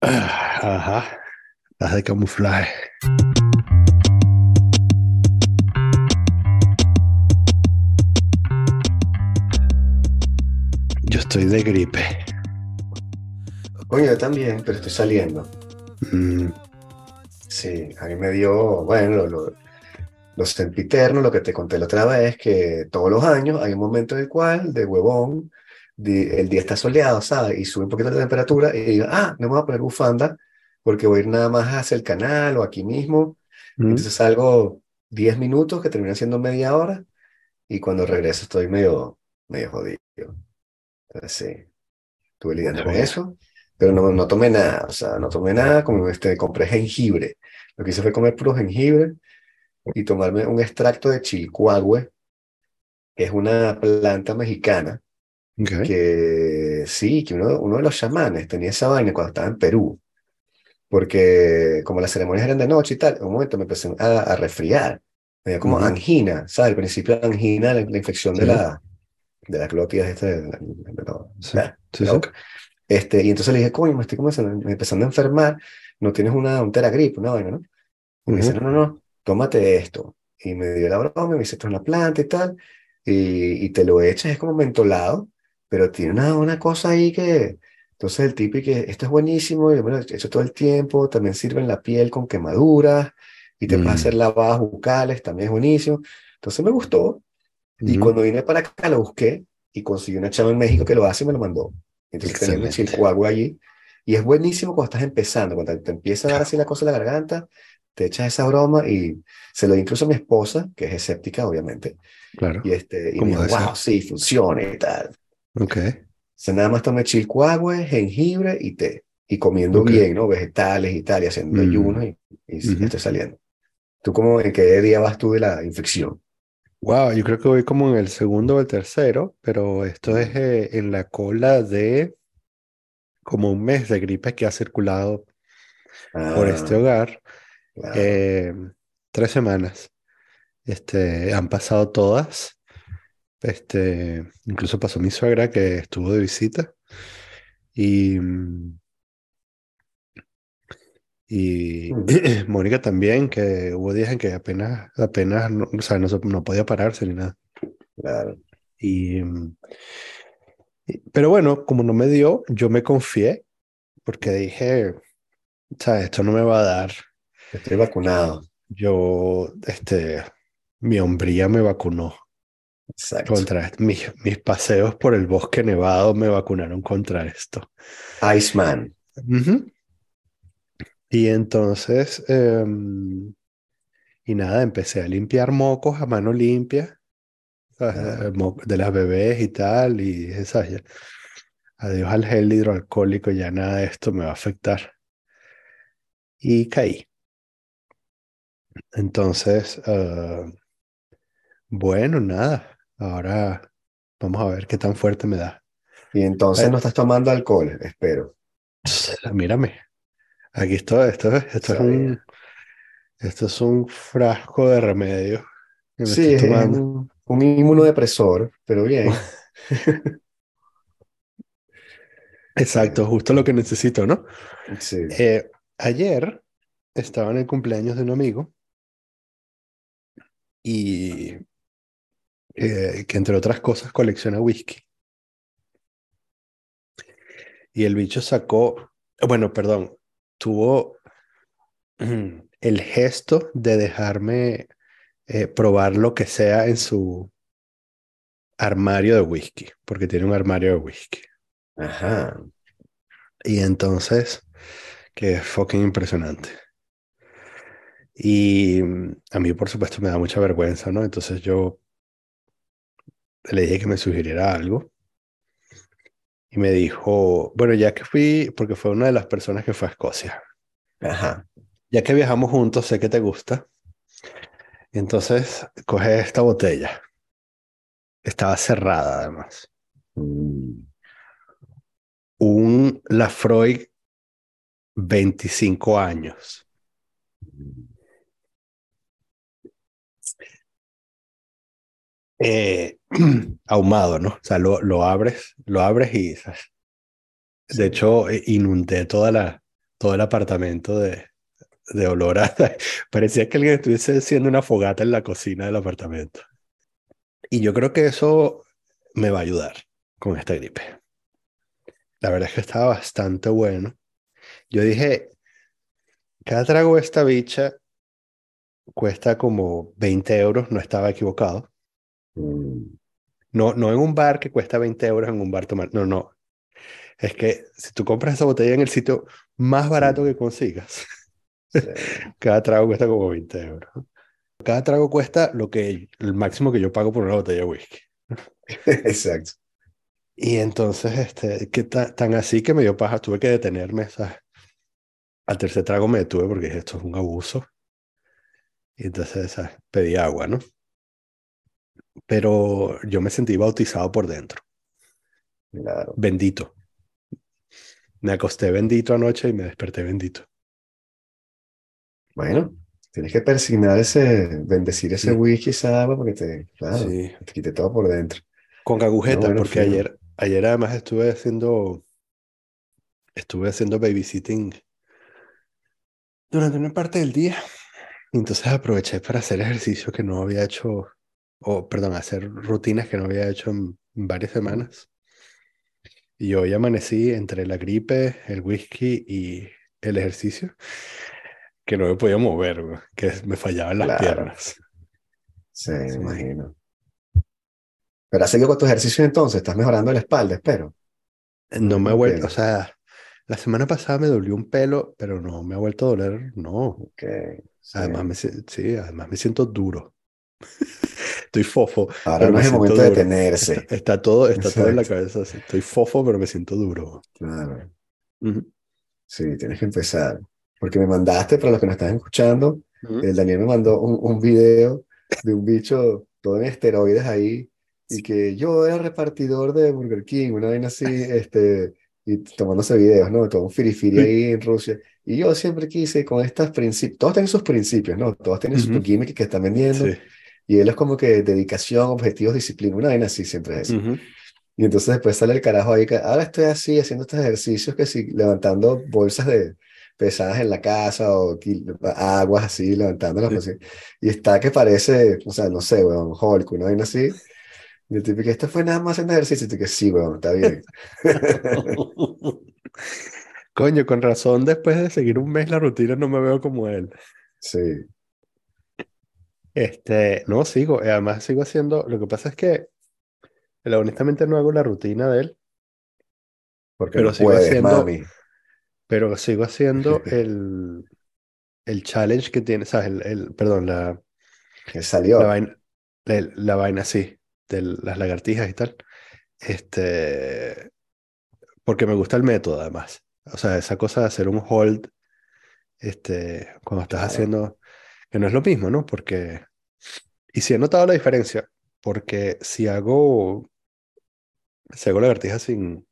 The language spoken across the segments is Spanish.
Ajá, las de camuflaje. Yo estoy de gripe. Coño, yo también, pero estoy saliendo. Mm, Sí, a mí me dio, bueno, lo, lo, lo sempiterno, lo que te conté la otra vez, que todos los años hay un momento en el cual, de huevón, el día está soleado, ¿sabes? Y sube un poquito la temperatura y digo, ah, no me voy a poner bufanda porque voy a ir nada más hacia el canal o aquí mismo. mm. Entonces salgo 10 minutos, que termina siendo media hora, y cuando regreso estoy medio, medio jodido. Entonces, sí, estuve lidiando con eso, pero no, no tomé nada, o sea, no tomé nada, como este, compré jengibre. Lo que hice fue comer puro jengibre y tomarme un extracto de chilcuagüe, que es una planta mexicana, Ok. que sí, que uno, uno de los chamanes tenía esa vaina cuando estaba en Perú, porque como las ceremonias eran de noche y tal, en un momento me empecé a, a resfriar, me dio como Ujú. angina, ¿sabes? Al principio la angina, la, la infección de Sí. la, de las glotias, este, de la- de la- Sí, de sí, la. Este, y entonces le dije, coño, me estoy comenzando, me empezando a enfermar, no tienes una, un teragrip, una vaina, ¿no? Y me dice, no, no, no, tómate esto. Y me dio la broma, me dice, esto es una planta y tal, y, y te lo echas, es como mentolado, pero tiene una, una cosa ahí que, entonces el tipo y que esto es buenísimo, y yo me lo he hecho todo el tiempo, también sirve en la piel con quemaduras, y te puedes Mm. hacer lavadas bucales, también es buenísimo. Entonces me gustó, y Ujú. cuando vine para acá lo busqué, y conseguí una chava en México que lo hace y me lo mandó. Entonces tenía un chilcuagua allí, y es buenísimo cuando estás empezando, cuando te empieza a dar así la cosa en la garganta, te echas esa broma y se lo di incluso a mi esposa, que es escéptica, obviamente, Claro. y, este, y me dijo, wow, sí, funciona y tal. Ok. O sea, nada más tomé chilcuagüe, jengibre y té, y comiendo bien, ¿no? Vegetales y tal, y haciendo Mm. ayunos, y, y estoy saliendo. ¿Tú cómo, en qué día vas tú de la infección? Wow, yo creo que voy como en el segundo o el tercero, pero esto es eh, en la cola de como un mes de gripe que ha circulado por este Ah, hogar. Eh, tres semanas. Este, han pasado todas. Este, incluso pasó mi suegra que estuvo de visita. Y, mm, y Mm, Mónica también, que hubo días en que apenas, apenas, no, o sea, no, no podía pararse ni nada. claro. Y, mm, y- pero bueno, como no me dio, yo me confié porque dije, o sea, esto no me va a dar. Estoy vacunado. Yo, este, mi hombría me vacunó Exacto. contra. Mis, mis paseos por el bosque nevado me vacunaron contra esto. Iceman. Y entonces, em, y nada, empecé a limpiar mocos a mano limpia, ¿sabes? Eh, de las bebés y tal, y dije, ¿sabes? Ya, Adiós al gel hidroalcohólico, ya nada de esto me va a afectar. Y caí. Entonces, ah, bueno, nada, ahora vamos a ver qué tan fuerte me da. Y entonces no estás tomando alcohol, espero. mírame, aquí esto, esto, es- esto es un, esto es un frasco de remedio me Sí, estoy es, un, un inmunodepresor, pero bien. Exacto, justo lo que necesito, ¿no? Sí. Eh, ayer estaba en el cumpleaños de un amigo y eh, que entre otras cosas colecciona whisky. Y el bicho sacó, bueno, perdón, tuvo el gesto de dejarme eh, probar lo que sea en su armario de whisky, porque tiene un armario de whisky. Ajá. Y entonces, que es fucking impresionante. Y mm, a mí, por supuesto, me da mucha vergüenza, ¿no? Entonces yo le dije que me sugiriera algo y me dijo, bueno, ya que fui, porque fue una de las personas que fue a Escocia, Ajá. ya que viajamos juntos, sé que te gusta, entonces coge esta botella. Estaba cerrada además. Mm, Un Lafroig 25 años. Eh, ahumado, ¿no? O sea, lo, lo abres, lo abres y, ¿sabes? de hecho, eh, inundé toda la, todo el apartamento de, de olor a... Parecía que alguien estuviese haciendo una fogata en la cocina del apartamento. Y yo creo que eso me va a ayudar con esta gripe. La verdad es que estaba bastante bueno. Yo dije, cada trago de esta bicha cuesta como 20 euros, no estaba equivocado. Mm, No, no en un bar que cuesta 20 euros en un bar tomar. No, no. Es que si tú compras esa botella en el sitio más barato que consigas, sí. cada trago cuesta como 20 euros. Cada trago cuesta lo que el máximo que yo pago por una botella de whisky. Exacto. Y entonces, este, que ta- tan así que me dio paja, tuve que detenerme, ¿sabes? Al tercer trago me detuve porque esto es un abuso. Y entonces, ¿sabes? Pedí agua, ¿no? Pero yo me sentí bautizado por dentro, Claro. bendito. Me acosté bendito anoche y me desperté bendito. Bueno, tienes que persignar ese, bendecir ese Sí. whisky, esa agua, porque te, claro, Sí, te quite todo por dentro. con agujetas, bueno, porque fino. ayer, ayer además estuve haciendo, estuve haciendo babysitting durante una parte del día. Entonces aproveché para hacer ejercicio que no había hecho, o perdón, hacer rutinas que no había hecho en varias semanas. Y hoy amanecí entre la gripe, el whisky y el ejercicio, que no me podía mover, que me fallaban las Claro. piernas. Sí, me imagino. Pero has seguido con tus ejercicios entonces, estás mejorando la espalda, espero. No me ha vuelto, o sea, la semana pasada me dolió un pelo, pero no me ha vuelto a doler, no. Ok, sí. Además me, sí, además me siento duro. Estoy fofo, Ahora no es el momento de duro. detenerse. Está, todo, está todo en la cabeza. así. Estoy fofo, pero me siento duro. Claro, Ujú. sí, tienes que empezar. Porque me mandaste, para los que nos están escuchando, Ujú. el Daniel me mandó un, un video de un bicho todo en esteroides ahí y que yo era repartidor de Burger King, una vaina así, este, y tomándose videos, ¿no? Todo un firifiri ahí en Rusia. Y yo siempre quise con estos principios, todos tienen sus principios, ¿no? Todos tienen su Ujú. gimmick que están vendiendo. Sí. Y él es como que dedicación, objetivos, disciplina, una vaina así, siempre es así. Ujú. Y entonces después sale el carajo ahí que ahora estoy así haciendo estos ejercicios que sí, levantando bolsas de pesadas en la casa o aguas así, levantándolas Sí. así. Y está que parece, o sea, no sé, weón, Hulk, una vaina así. Y el tipo que esto fue nada más haciendo ejercicio. Y tú que sí, weón, está bien. Coño, con razón, después de seguir un mes la rutina no me veo como él. Sí, Este, no, sigo, eh, además sigo haciendo, lo que pasa es que eh, honestamente no hago la rutina de él, porque Pero no sigo puedes, haciendo- mami. pero sigo haciendo el, el challenge que tiene, ¿sabes? El, el- perdón, la, Que salió. la vaina, la, la vaina así, de las lagartijas y tal. Este, porque me gusta el método además. O sea, esa cosa de hacer un hold, este, cuando estás Claro. haciendo, que no es lo mismo, ¿no? Porque, y sí he notado la diferencia, porque si hago, si hago lagartijas sin,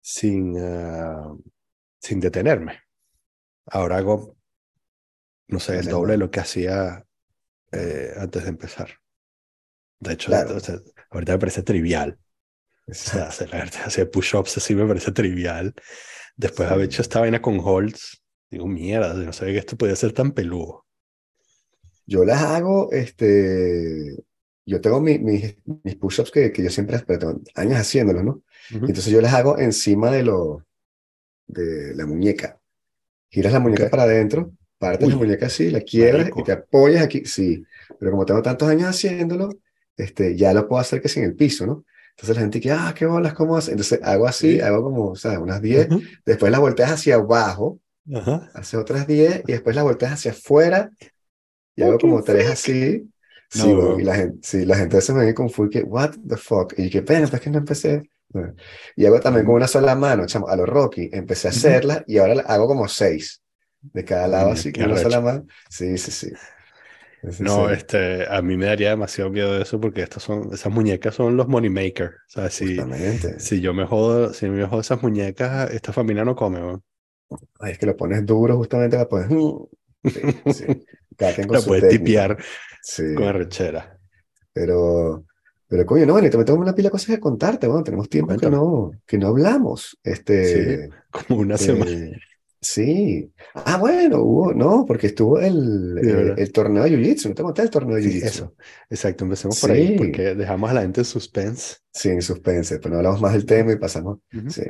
sin, ah, sin detenerme, ahora hago, no sé, el doble de lo que hacía eh, antes de empezar. De hecho, Claro. ahorita me parece trivial. O sea, hacer, hacer push-ups así me parece trivial. Después de haber hecho esta vaina con holds, digo, mierda, no sabía que esto podía ser tan peludo. Yo las hago, este, yo tengo mi- mis, mis push-ups que, que yo siempre, pero años haciéndolos, ¿no? Ujú. Entonces yo las hago encima de lo, de la muñeca. Giras la muñeca Ok. para adentro, partes la Uy, muñeca así, la quiebras y te apoyas aquí, sí. Pero como tengo tantos años haciéndolo, este, ya lo puedo hacer que sin el piso, ¿no? Entonces la gente que, ah, qué bolas, ¿cómo haces? Entonces hago así, Sí. hago como, o sea, unas 10, Ujú. después las volteas hacia abajo, Ajá. haces otras 10 y después las volteas hacia afuera y hago como tres así. No, Sí, y la gente, sí, la gente se me ve confunde que, what the fuck, y que, pena, pues que no empecé. Y hago también con una sola mano, chamo, a lo Rocky, empecé a hacerla y ahora hago como seis, de cada lado así, con una sola mano. Sí, sí, sí. Ese No, sí, este, a mí me daría demasiado miedo eso porque estas son, esas muñecas son los money maker. O sea, si, justamente. si yo me jodo, si me jodo esas muñecas, esta familia no come, weón. Ay, es que lo pones duro justamente la pones. Sí, sí. Cada quien con La su puedes técnica. tipear Sí, con arrechera. pero Pero coño, no, y también tengo una pila de cosas que contarte, bueno, tenemos tiempo que no, que no hablamos. Este, como una semana. eh, sí. Ah, bueno, hubo, no, porque estuvo el, de eh, el torneo de Jiu-Jitsu, no te conté el torneo de Jiu-Jitsu. eso. Exacto, empecemos por ahí porque dejamos a la gente en suspense. sí, en suspense, pero no hablamos más del tema y pasamos, Ujú. sí,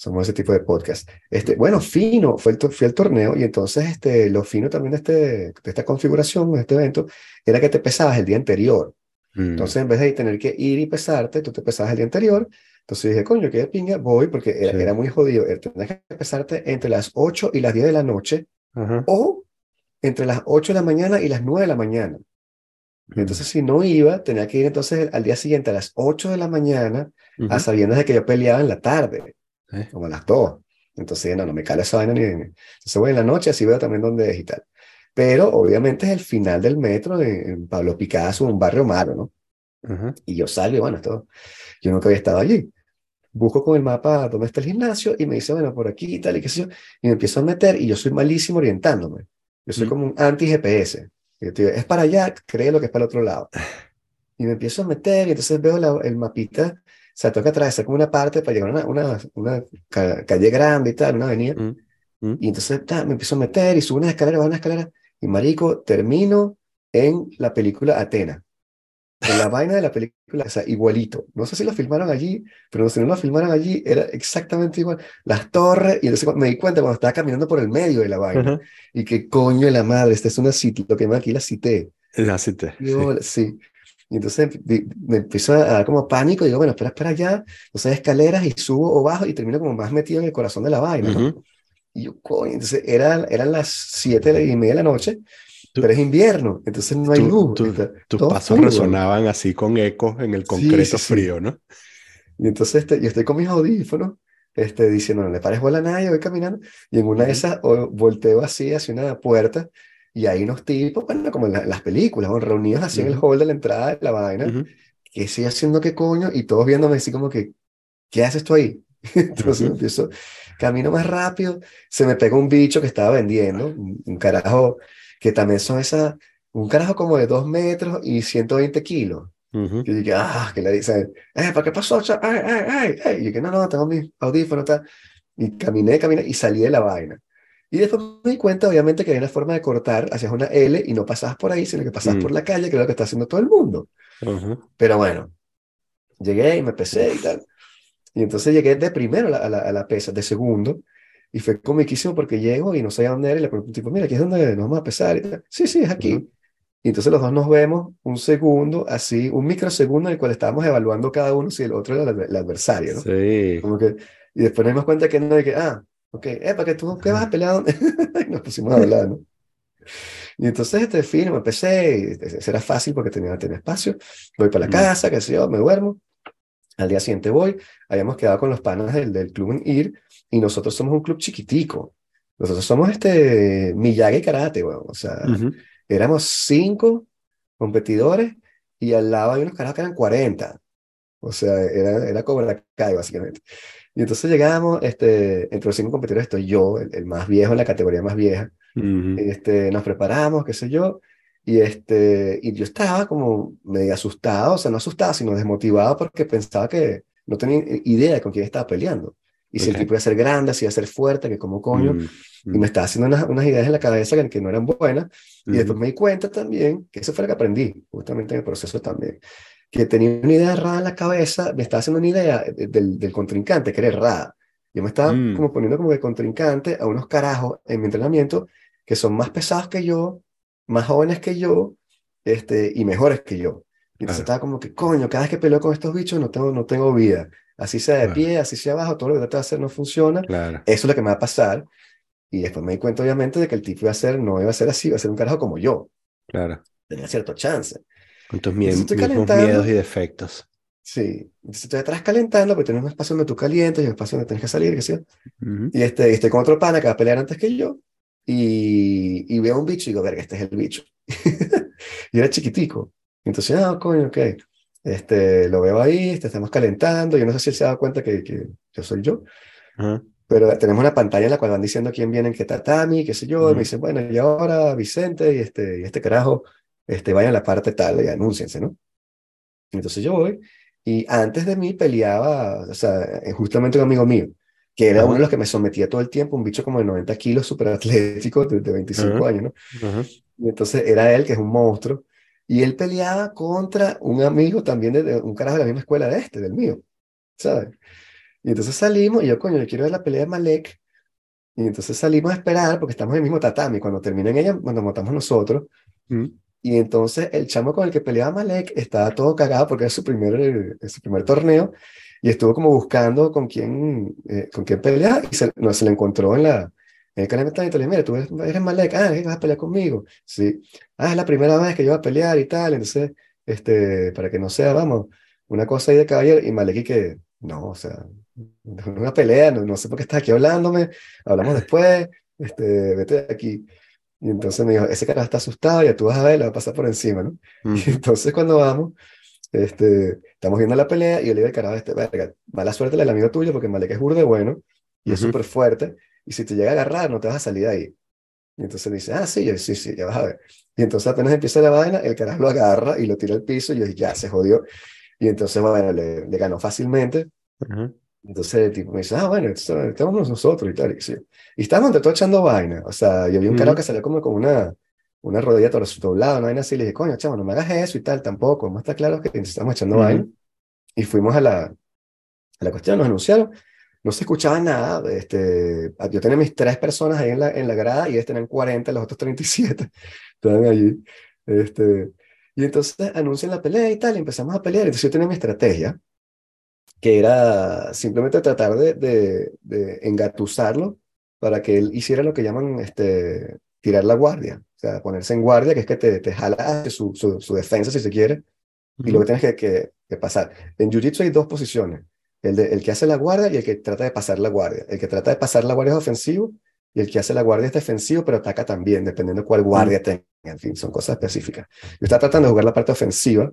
somos ese tipo de podcast. Este, bueno, fino, fue el, fui al torneo y entonces este, lo fino también de, este, de esta configuración, de este evento, era que te pesabas el día anterior. Mm, Entonces, en vez de tener que ir y pesarte, tú te pesabas el día anterior. Entonces dije, coño, qué de pinga, voy, porque era, sí. era muy jodido. eh, Tenías que pesarte entre las 8 y las 10 de la noche Ajá. o entre las 8 de la mañana y las 9 de la mañana. Mm, Entonces, si no iba, tenía que ir entonces al día siguiente a las 8 de la mañana, a ujú. sabiendas de que yo peleaba en la tarde, Sí. como a las 2. Entonces, no, no me cala esa vaina ni. Entonces, voy en la noche, así veo también dónde es y tal. Pero obviamente es el final del metro en, en Pablo Picasso, un barrio malo, ¿no? Ajá. Y yo salgo y bueno, esto, yo nunca había estado allí. Busco con el mapa dónde está el gimnasio y me dice, bueno, por aquí y tal y qué sé yo. Y me empiezo a meter y yo soy malísimo orientándome. Yo soy Mm. como un anti-GPS. Y yo te digo, es para allá, cree lo que es para el otro lado. Y me empiezo a meter y entonces veo la- el mapita. Sea, que atravesar como una parte para llegar a una, una, una ca- calle grande y tal, una avenida. Mm, mm. Y entonces ta, me empiezo a meter y subo una escalera, bajo una escalera. Y marico, termino en la película Atena. En la vaina de la película, o sea, igualito. No sé si lo filmaron allí, pero si no lo filmaron allí, era exactamente igual. Las torres, y entonces me di cuenta cuando estaba caminando por el medio de la vaina. Ajá. Y que coño de la madre, esta es una cita, lo que me aquí la cité. La cité, Y sí. yo, sí. Y entonces me empezó a dar como pánico, digo, bueno, espera, espera allá. Entonces escaleras y subo o bajo y termino como más metido en el corazón de la vaina, ¿no? Ujú. Y yo, coño, entonces eran, eran las siete y media de la noche, Tú- pero es invierno, entonces no hay tu- luz, tu- está tus pasos oscuro. resonaban así con ecos en el concreto sí, sí. frío, ¿no? Y entonces este, yo estoy con mis audífonos, este, diciendo, no le pares bola a nadie, voy caminando, y en una de esas o- volteo así hacia una puerta, y hay unos tipos, bueno, como en la- las películas, ¿no? reunidos así en el hall de la entrada de la vaina, Ujú. que estoy haciendo qué coño, y todos viéndome así como que, ¿qué haces tú ahí? Entonces Ujú. empiezo, camino más rápido, se me pega un bicho que estaba vendiendo, un, un carajo, que también son esas, un carajo como de dos metros y 120 kilos. Que dije, ah, que le dicen, eh, ¿para qué pasó? Ay, ay, ay, ay. Y yo que no, no, tengo mis audífonos, tal. Y caminé, caminé y salí de la vaina. Y después me di cuenta, obviamente, que hay una forma de cortar, hacías una L y no pasabas por ahí, sino que pasabas Mm. por la calle, que es lo que está haciendo todo el mundo. Ujú. Pero bueno, llegué y me pesé y tal. Y entonces llegué de primero a la, a la, a la pesa, de segundo. Y fue comiquísimo porque llego y no sabía dónde era y le pregunto, tipo, mira, aquí es donde nos vamos a pesar y tal. Sí, sí, es aquí. Ujú. Y entonces los dos nos vemos un segundo, así, un microsegundo en el cual estábamos evaluando cada uno si el otro era el, el adversario, ¿no? Sí. Como que, y después nos dimos cuenta que no, y que, ah, ok, eh, ¿para que tú qué vas a pelear? Y nos pusimos a hablar, ¿no? Y entonces, este fin, me empecé, y ese era fácil porque tenía, tenía espacio. Voy para la casa, qué sé yo, me duermo. Al día siguiente voy, habíamos quedado con los panas del, del club en ir, y nosotros somos un club chiquitico. Nosotros somos este Miyagi Karate, weón. O sea, Ujú. éramos cinco competidores y al lado hay unos carajos que eran 40. O sea, era, era la calle, básicamente. Y entonces llegamos, este, entre los cinco competidores estoy yo, el, el más viejo en la categoría más vieja. Ujú. Este, nos preparamos, qué sé yo, y, este, y yo estaba como medio asustado, o sea, no asustado, sino desmotivado porque pensaba que no tenía idea de con quién estaba peleando. Y si el tipo iba a ser grande, si iba a ser fuerte, que como coño, Mm, y me estaba haciendo unas, unas ideas en la cabeza que, que no eran buenas. Y después me di cuenta también, que eso fue lo que aprendí, justamente en el proceso también, que tenía una idea errada en la cabeza, me estaba haciendo una idea de- del, del contrincante, que era errada. Yo me estaba Mm. como poniendo como de contrincante a unos carajos en mi entrenamiento que son más pesados que yo, más jóvenes que yo, este, y mejores que yo. Y entonces Claro. estaba como que, coño, cada vez que peleo con estos bichos no tengo, no tengo vida. Así sea de Claro. pie, así sea abajo, todo lo que trato de hacer no funciona. Claro, Eso es lo que me va a pasar. Y después me di cuenta, obviamente, de que el tipo iba a ser, no iba a ser así, iba a ser un carajo como yo. claro. Tenía cierto chance. Con tus mie- mismos miedos y defectos. Sí. Entonces estoy atrás calentando, porque tienes un espacio donde tú calientas y un espacio donde tienes que salir, que sea. Ujú. Y este, y estoy con otro pana que va a pelear antes que yo. Y, y veo un bicho y digo, verga, este es el bicho. y era chiquitico. Entonces, ah, coño, ok. Este, lo veo ahí, este, estamos calentando. Yo no sé si él se ha dado cuenta que, que yo soy yo. Ajá. Pero tenemos una pantalla en la cual van diciendo quién viene en qué tatami, qué sé yo. y Ujú. me dicen, bueno, y ahora Vicente y este, y este carajo, este, vayan a la parte tal y anúnciense, ¿no? Entonces yo voy y antes de mí peleaba, o sea, eh, justamente un amigo mío, que era uno de los que me sometía todo el tiempo, un bicho como de 90 kilos, súper atlético, de, 25 años, ¿no? Y entonces era él, que es un monstruo, y él peleaba contra un amigo también de, un carajo de la misma escuela de este, del mío, ¿sabes? Y entonces salimos, y yo, coño, le quiero ver la pelea de Malek, y entonces salimos a esperar, porque estamos en el mismo tatami, cuando terminen ella, cuando montamos nosotros, y entonces el chamo con el que peleaba Malek estaba todo cagado porque era su primer, su primer torneo y estuvo como buscando con quién, eh, con quién pelear y se, no, se le encontró en, la, en el canal de y le mira, tú eres, Malek, ah, vas a pelear conmigo. Sí, ah, es la primera vez que yo voy a pelear y tal. Entonces, este, para que no sea, vamos, una cosa ahí de caballero y Malek y que, no, o sea, una pelea, no, no sé por qué estás aquí hablándome, hablamos después, este, vete de aquí. Y entonces me dijo, ese cara está asustado, ya tú vas a ver, le va a pasar por encima, ¿no? Y entonces cuando vamos, este, estamos viendo la pelea y yo le digo carajo, este, verga, mala suerte del amigo tuyo porque Malek es burde bueno y es súper fuerte y si te llega a agarrar no te vas a salir de ahí. Y entonces dice, ah, sí, sí, sí, ya vas a ver. Y entonces apenas empieza la vaina, el carajo lo agarra y lo tira al piso y yo ya se jodió. Y entonces, bueno, le, le ganó fácilmente. Entonces el tipo me dice, ah, bueno, estamos nosotros y tal. Y, sí. Y estábamos entre todo echando vaina. O sea, yo vi un carajo que salió como con una, una rodilla doblada, una vaina así. Le dije, coño, chavo, no me hagas eso y tal, tampoco. Más está claro que estamos echando vaina. Y fuimos a la, a la cuestión, nos anunciaron. No se escuchaba nada. Este, yo tenía mis tres personas ahí en la, en la grada y ellos tenían 40, los otros 37 estaban allí. Este, y entonces anuncian la pelea y tal, y empezamos a pelear. Entonces yo tenía mi estrategia que era simplemente tratar de, de, de, engatusarlo para que él hiciera lo que llaman este, tirar la guardia, o sea, ponerse en guardia, que es que te, te jala su, su, su, defensa, si se quiere, y lo que tienes que, que, que pasar. En Jiu-Jitsu hay dos posiciones, el, de, el que hace la guardia y el que trata de pasar la guardia. El que trata de pasar la guardia es ofensivo y el que hace la guardia es defensivo, pero ataca también, dependiendo de cuál guardia tenga. En fin, son cosas específicas. Yo estaba tratando de jugar la parte ofensiva,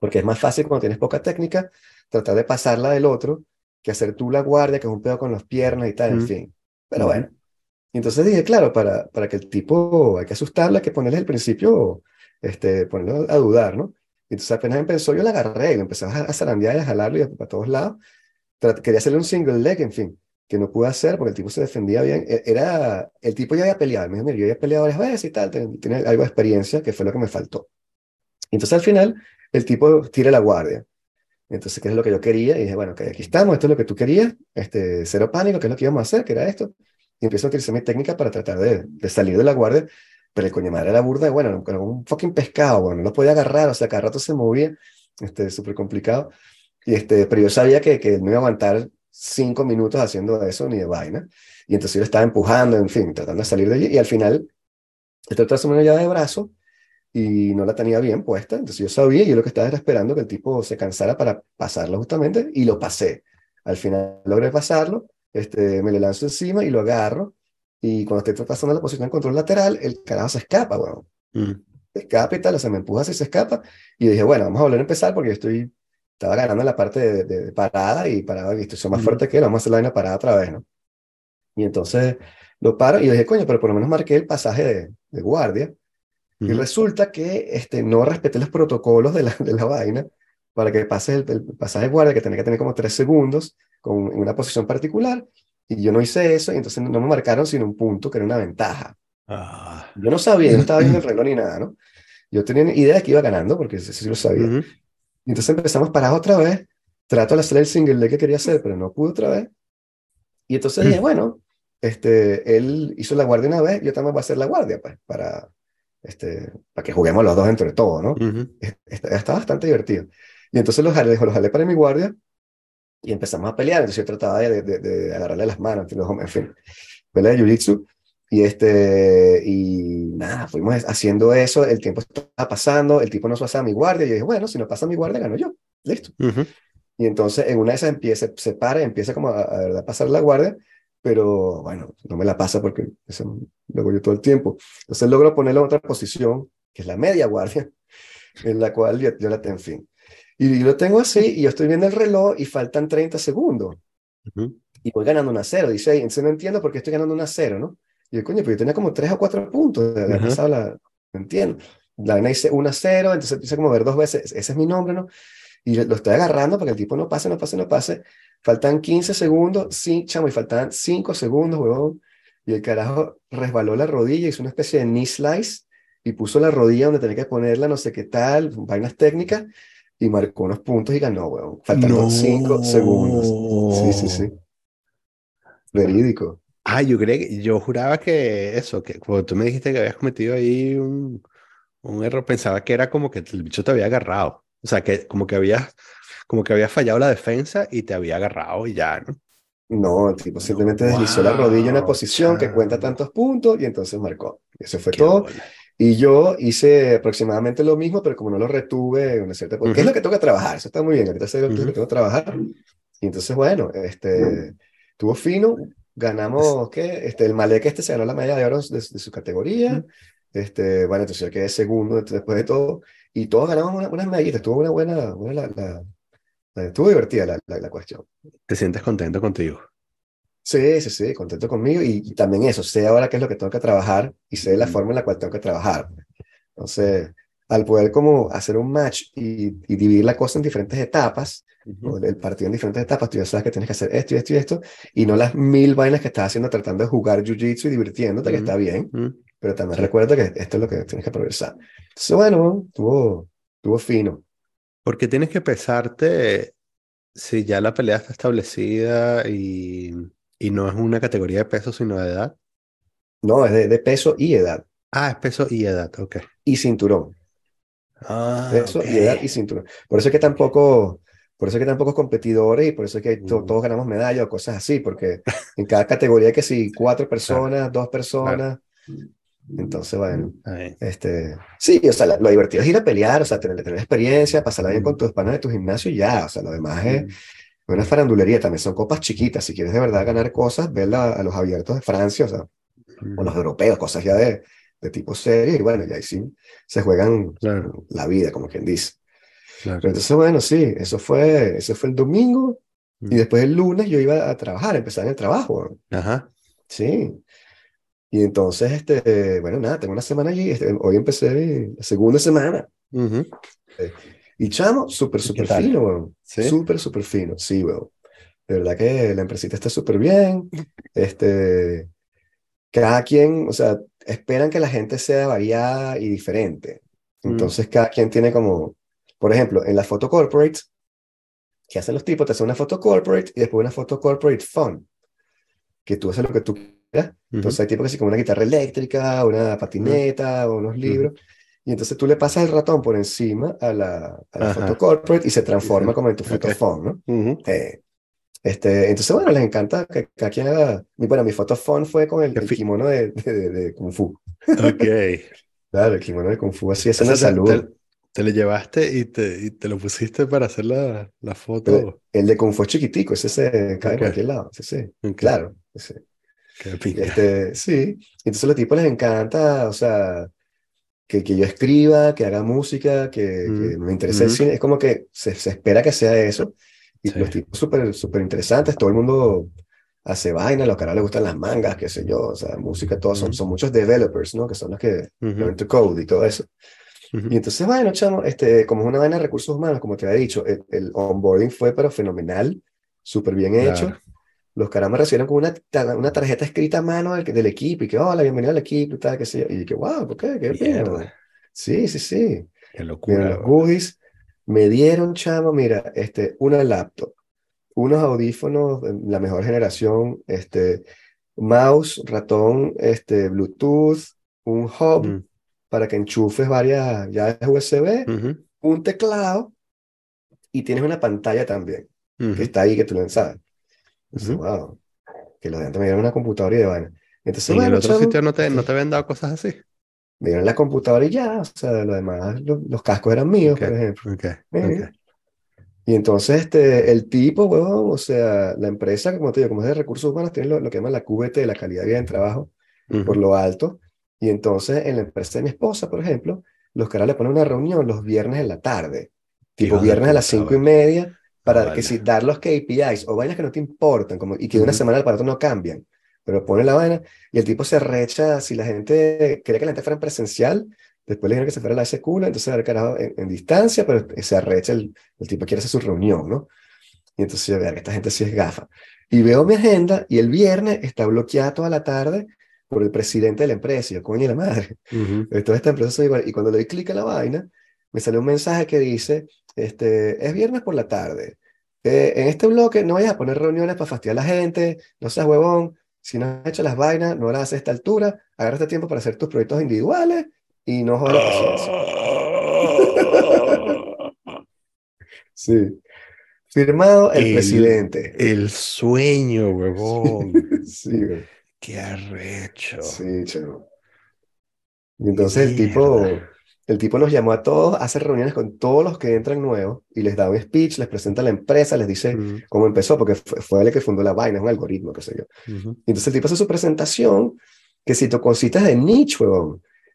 porque es más fácil cuando tienes poca técnica tratar de pasarla del otro que hacer tú la guardia, que es un pedo con las piernas y tal, en fin. Pero bueno. Y entonces dije, claro, para, para que el tipo hay que asustarla, hay que ponerle al principio, este, ponerlo a dudar, ¿no? Entonces apenas empezó, yo la agarré lo empecé a zarandear y a jalarlo y a, para todos lados. quería hacerle un single leg, en fin, que no pude hacer porque el tipo se defendía bien. E, era, el tipo ya había peleado, me dijo, mira, yo había peleado varias veces y tal, tiene algo de experiencia, que fue lo que me faltó. Entonces al final, el tipo tira la guardia. Entonces, ¿qué es lo que yo quería? Y dije, bueno, que aquí estamos, esto es lo que tú querías, este, cero pánico, ¿qué es lo que íbamos a hacer? que era esto? Y empiezo a utilizar mi técnica para tratar de, de salir de la guardia, pero el coño madre era burda, bueno, como un fucking pescado, bueno, no lo podía agarrar, o sea, cada rato se movía, este, súper complicado. Y este, pero yo sabía que, que no iba a aguantar cinco minutos haciendo eso ni de vaina. Y entonces yo estaba empujando, en fin, tratando de salir de allí. Y al final, estoy tras una llave de brazo y no la tenía bien puesta. Entonces yo sabía, y yo lo que estaba era esperando que el tipo se cansara para pasarlo justamente, y lo pasé. Al final logré pasarlo, este, me le lanzo encima y lo agarro, y cuando estoy pasando la posición de control lateral, el carajo se escapa, bueno. Mm. escapa y tal, o sea, me empuja así se escapa, y dije, bueno, vamos a volver a empezar porque yo estoy, estaba ganando en la parte de, parada, y parada, y estoy más fuerte que él, vamos a hacer la vaina parada otra vez, ¿no? Y entonces lo paro, y dije, coño, pero por lo menos marqué el pasaje de, de guardia, y resulta que este, no respeté los protocolos de la, de la vaina para que pase el, el, pasaje de guardia, que tenía que tener como tres segundos con, en una posición particular. Y yo no hice eso, y entonces no me marcaron sino un punto, que era una ventaja. Ah. Yo no sabía, no estaba viendo el reloj ni nada, ¿no? Yo tenía idea de que iba ganando, porque eso sí lo sabía. Y entonces empezamos parados otra vez. Trato de hacer el single leg que quería hacer, pero no pude otra vez. Y entonces dije, bueno, este, él hizo la guardia una vez, yo también voy a hacer la guardia, pues, para, este, para que juguemos los dos entre todos, ¿no? está, bastante divertido. Y entonces los jalé, los jalé para mi guardia y empezamos a pelear. Entonces yo trataba de, de, de agarrarle las manos, en fin, pelea de jiu-jitsu. Y, este, y nada, fuimos haciendo eso, el tiempo estaba pasando, el tipo no pasa a mi guardia, y yo dije, bueno, si no pasa a mi guardia, gano yo, listo. Y entonces en una de esas empieza, se para, empieza como a, a, a pasar la guardia, pero bueno, no me la pasa porque eso lo hago yo todo el tiempo. Entonces logro ponerlo en otra posición, que es la media guardia, en la cual yo, yo la tengo, en fin. Y, lo tengo así, y yo estoy viendo el reloj y faltan 30 segundos. Y voy ganando una cero. Dice, entonces no entiendo por qué estoy ganando una cero, ¿no? Y yo, coño, pero yo tenía como 3 o 4 puntos de haber pasado la... No entiendo. la vaina dice 1 a 0, entonces empieza como a ver dos veces, ese es mi nombre, ¿no? Y lo estoy agarrando para que el tipo no pase, no pase, no pase. Faltan 15 segundos, sí, chamo, y faltaban 5 segundos, huevón. Y el carajo resbaló la rodilla, hizo una especie de knee slice y puso la rodilla donde tenía que ponerla, no sé qué tal, vainas técnicas, y marcó unos puntos y ganó, weón. Faltando 5 segundos. Sí, sí, sí. Verídico. Ah, yo creía que, yo juraba que eso, que cuando tú me dijiste que habías cometido ahí un, un error, pensaba que era como que el bicho te había agarrado. O sea, que como que habías, como que había fallado la defensa y te había agarrado y ya, ¿no? No, el tipo simplemente deslizó la rodilla en una posición que cuenta tantos puntos y entonces marcó. Eso fue todo. Y yo hice aproximadamente lo mismo, pero como no lo retuve, una cierta... porque es lo que toca trabajar, eso está muy bien, ahorita sé lo que tengo que trabajar. Y entonces, bueno, este, tuvo fino, ganamos, ¿qué? Este, el Malek este se ganó la medalla de oro de, su categoría, este, bueno, entonces yo quedé segundo después de todo, y todos ganamos unas una medallitas, estuvo una buena, buena la, la, estuvo divertida la, la, cuestión. ¿Te sientes contento contigo? Sí, sí, sí, contento conmigo y, también eso, sé ahora qué es lo que tengo que trabajar y sé la forma en la cual tengo que trabajar. Entonces, al poder como hacer un match y, y dividir la cosa en diferentes etapas, el partido en diferentes etapas, tú ya sabes que tienes que hacer esto y esto y esto, y no las mil vainas que estás haciendo tratando de jugar jiu-jitsu y divirtiéndote, que está bien, pero también recuerda que esto es lo que tienes que progresar. Entonces, bueno, tuvo, tuvo fino. Porque tienes que pesarte si ya la pelea está establecida y y no es una categoría de peso, sino de edad. No, es de, peso y edad. Ah, es peso y edad, ok. Y cinturón. Ah, peso y edad y cinturón. Por eso es que tampoco, por eso es que tampoco competidores y por eso es que mm. todos ganamos medallas o cosas así, porque en cada categoría hay que si cuatro personas, dos personas. Entonces, bueno, este, sí, o sea, lo, divertido es ir a pelear, o sea, tener, tener experiencia, pasarla bien con mm. tus panas de tu gimnasio y ya, o sea, lo demás es, mm una farandulería, también son copas chiquitas. Si quieres de verdad ganar cosas, verla a los abiertos de Francia, o sea, o los europeos, cosas ya de, de tipo serio, y bueno, ya ahí sí se juegan la vida, como quien dice. entonces, bueno, sí, eso fue, eso fue el domingo, y después el lunes yo iba a trabajar, empezar en el trabajo. Ajá. Sí. Y entonces, este, bueno, nada, tengo una semana allí, este, hoy empecé la segunda semana. Y chamo, súper, súper fino, weón. Súper, súper fino, sí, weón. De verdad que la empresita está súper bien. Este, cada quien, o sea, esperan que la gente sea variada y diferente. Mm. Entonces, cada quien tiene como, por ejemplo, en la foto corporate, ¿qué hacen los tipos? Te hacen una foto corporate y después una foto corporate fun. Que tú haces lo que tú Entonces, hay tipos que sí, como una guitarra eléctrica, una patineta, o unos libros. Y entonces tú le pasas el ratón por encima a la, a la foto corporate y se transforma como en tu foto phone, ¿no? Eh, este, entonces, bueno, les encanta que, que aquí haga. Bueno, mi foto phone fue con el, kimono de, de, de, Kung Fu. Ok. claro, el kimono de Kung Fu, así es una salud. Te, te, lo llevaste y te, y te lo pusiste para hacer la, la foto. El, de Kung Fu es chiquitico, ese se cae en cualquier lado. Sí, sí. Claro. Ese. Este, sí. Entonces, a los tipos les encanta, o sea que, que yo escriba, que haga música, que, que me interese el cine. Es como que se, se, espera que sea eso. Y los tipos súper súper interesantes, todo el mundo hace vaina, los caras les gustan las mangas, qué sé yo, o sea, música, todos son, son muchos developers, ¿no? Que son los que uh code y todo eso. Y entonces, bueno, chamo, este, como es una vaina de recursos humanos, como te había dicho, el, el onboarding fue pero fenomenal, súper bien hecho los caras me recibieron con una, una tarjeta escrita a mano del, del, equipo y que, hola, bienvenido al equipo y tal, qué sé yo. Y que, wow, ¿por qué? Qué bien. Sí, sí, sí. Qué locura. los goodies me dieron, chamo, mira, este, una laptop, unos audífonos, la mejor generación, este, mouse, ratón, este, Bluetooth, un hub mm. para que enchufes varias llaves USB, un teclado y tienes una pantalla también, que está ahí, que tú lo sabes wow, que los de antes me dieron una computadora y de vaina. Entonces, ¿En el otro sitio no te, no te habían dado cosas así? Me dieron la computadora y ya, o sea, lo demás, los, cascos eran míos, por ejemplo. Okay. Y entonces, este, el tipo, huevón, o sea, la empresa, como te digo, como es de recursos humanos, tiene lo, que llaman la QVT, la calidad de vida en trabajo, por lo alto. Y entonces, en la empresa de mi esposa, por ejemplo, los caras le ponen una reunión los viernes en la tarde, tipo viernes a las cinco y media, para que si dar los KPIs o vainas que no te importan como, y que de una semana al para no cambian, pero pone la vaina y el tipo se recha si la gente, quería que la gente fuera en presencial, Después le dijeron que se fuera a la SQ, entonces era carajo en, en, distancia, pero se arrecha, el, el tipo quiere hacer su reunión, ¿no? Y entonces yo veo que esta gente sí es gafa. Y veo mi agenda y el viernes está bloqueada toda la tarde por el presidente de la empresa. Y yo, coño, la madre. Uh -huh. Empresas son iguales. Y cuando le doy clic a la vaina, me sale un mensaje que dice, este, es viernes por la tarde. Eh, en este bloque no vayas a poner reuniones para fastidiar a la gente, no seas huevón. Si no has hecho las vainas, no las haces a esta altura, agarra este tiempo para hacer tus proyectos individuales y no jodas la paciencia. sí. Firmado el, el, presidente. El sueño, huevón. sí, güey. Qué arrecho. Sí, chavo. Y entonces el tipo, el tipo nos llamó a todos, hace reuniones con todos los que entran nuevos y les da un speech, les presenta la empresa, les dice uh -huh. cómo empezó, porque fue, fue, él que fundó la vaina, es un algoritmo, qué sé yo. Uh -huh. Entonces el tipo hace su presentación, que citó cositas de Nietzsche.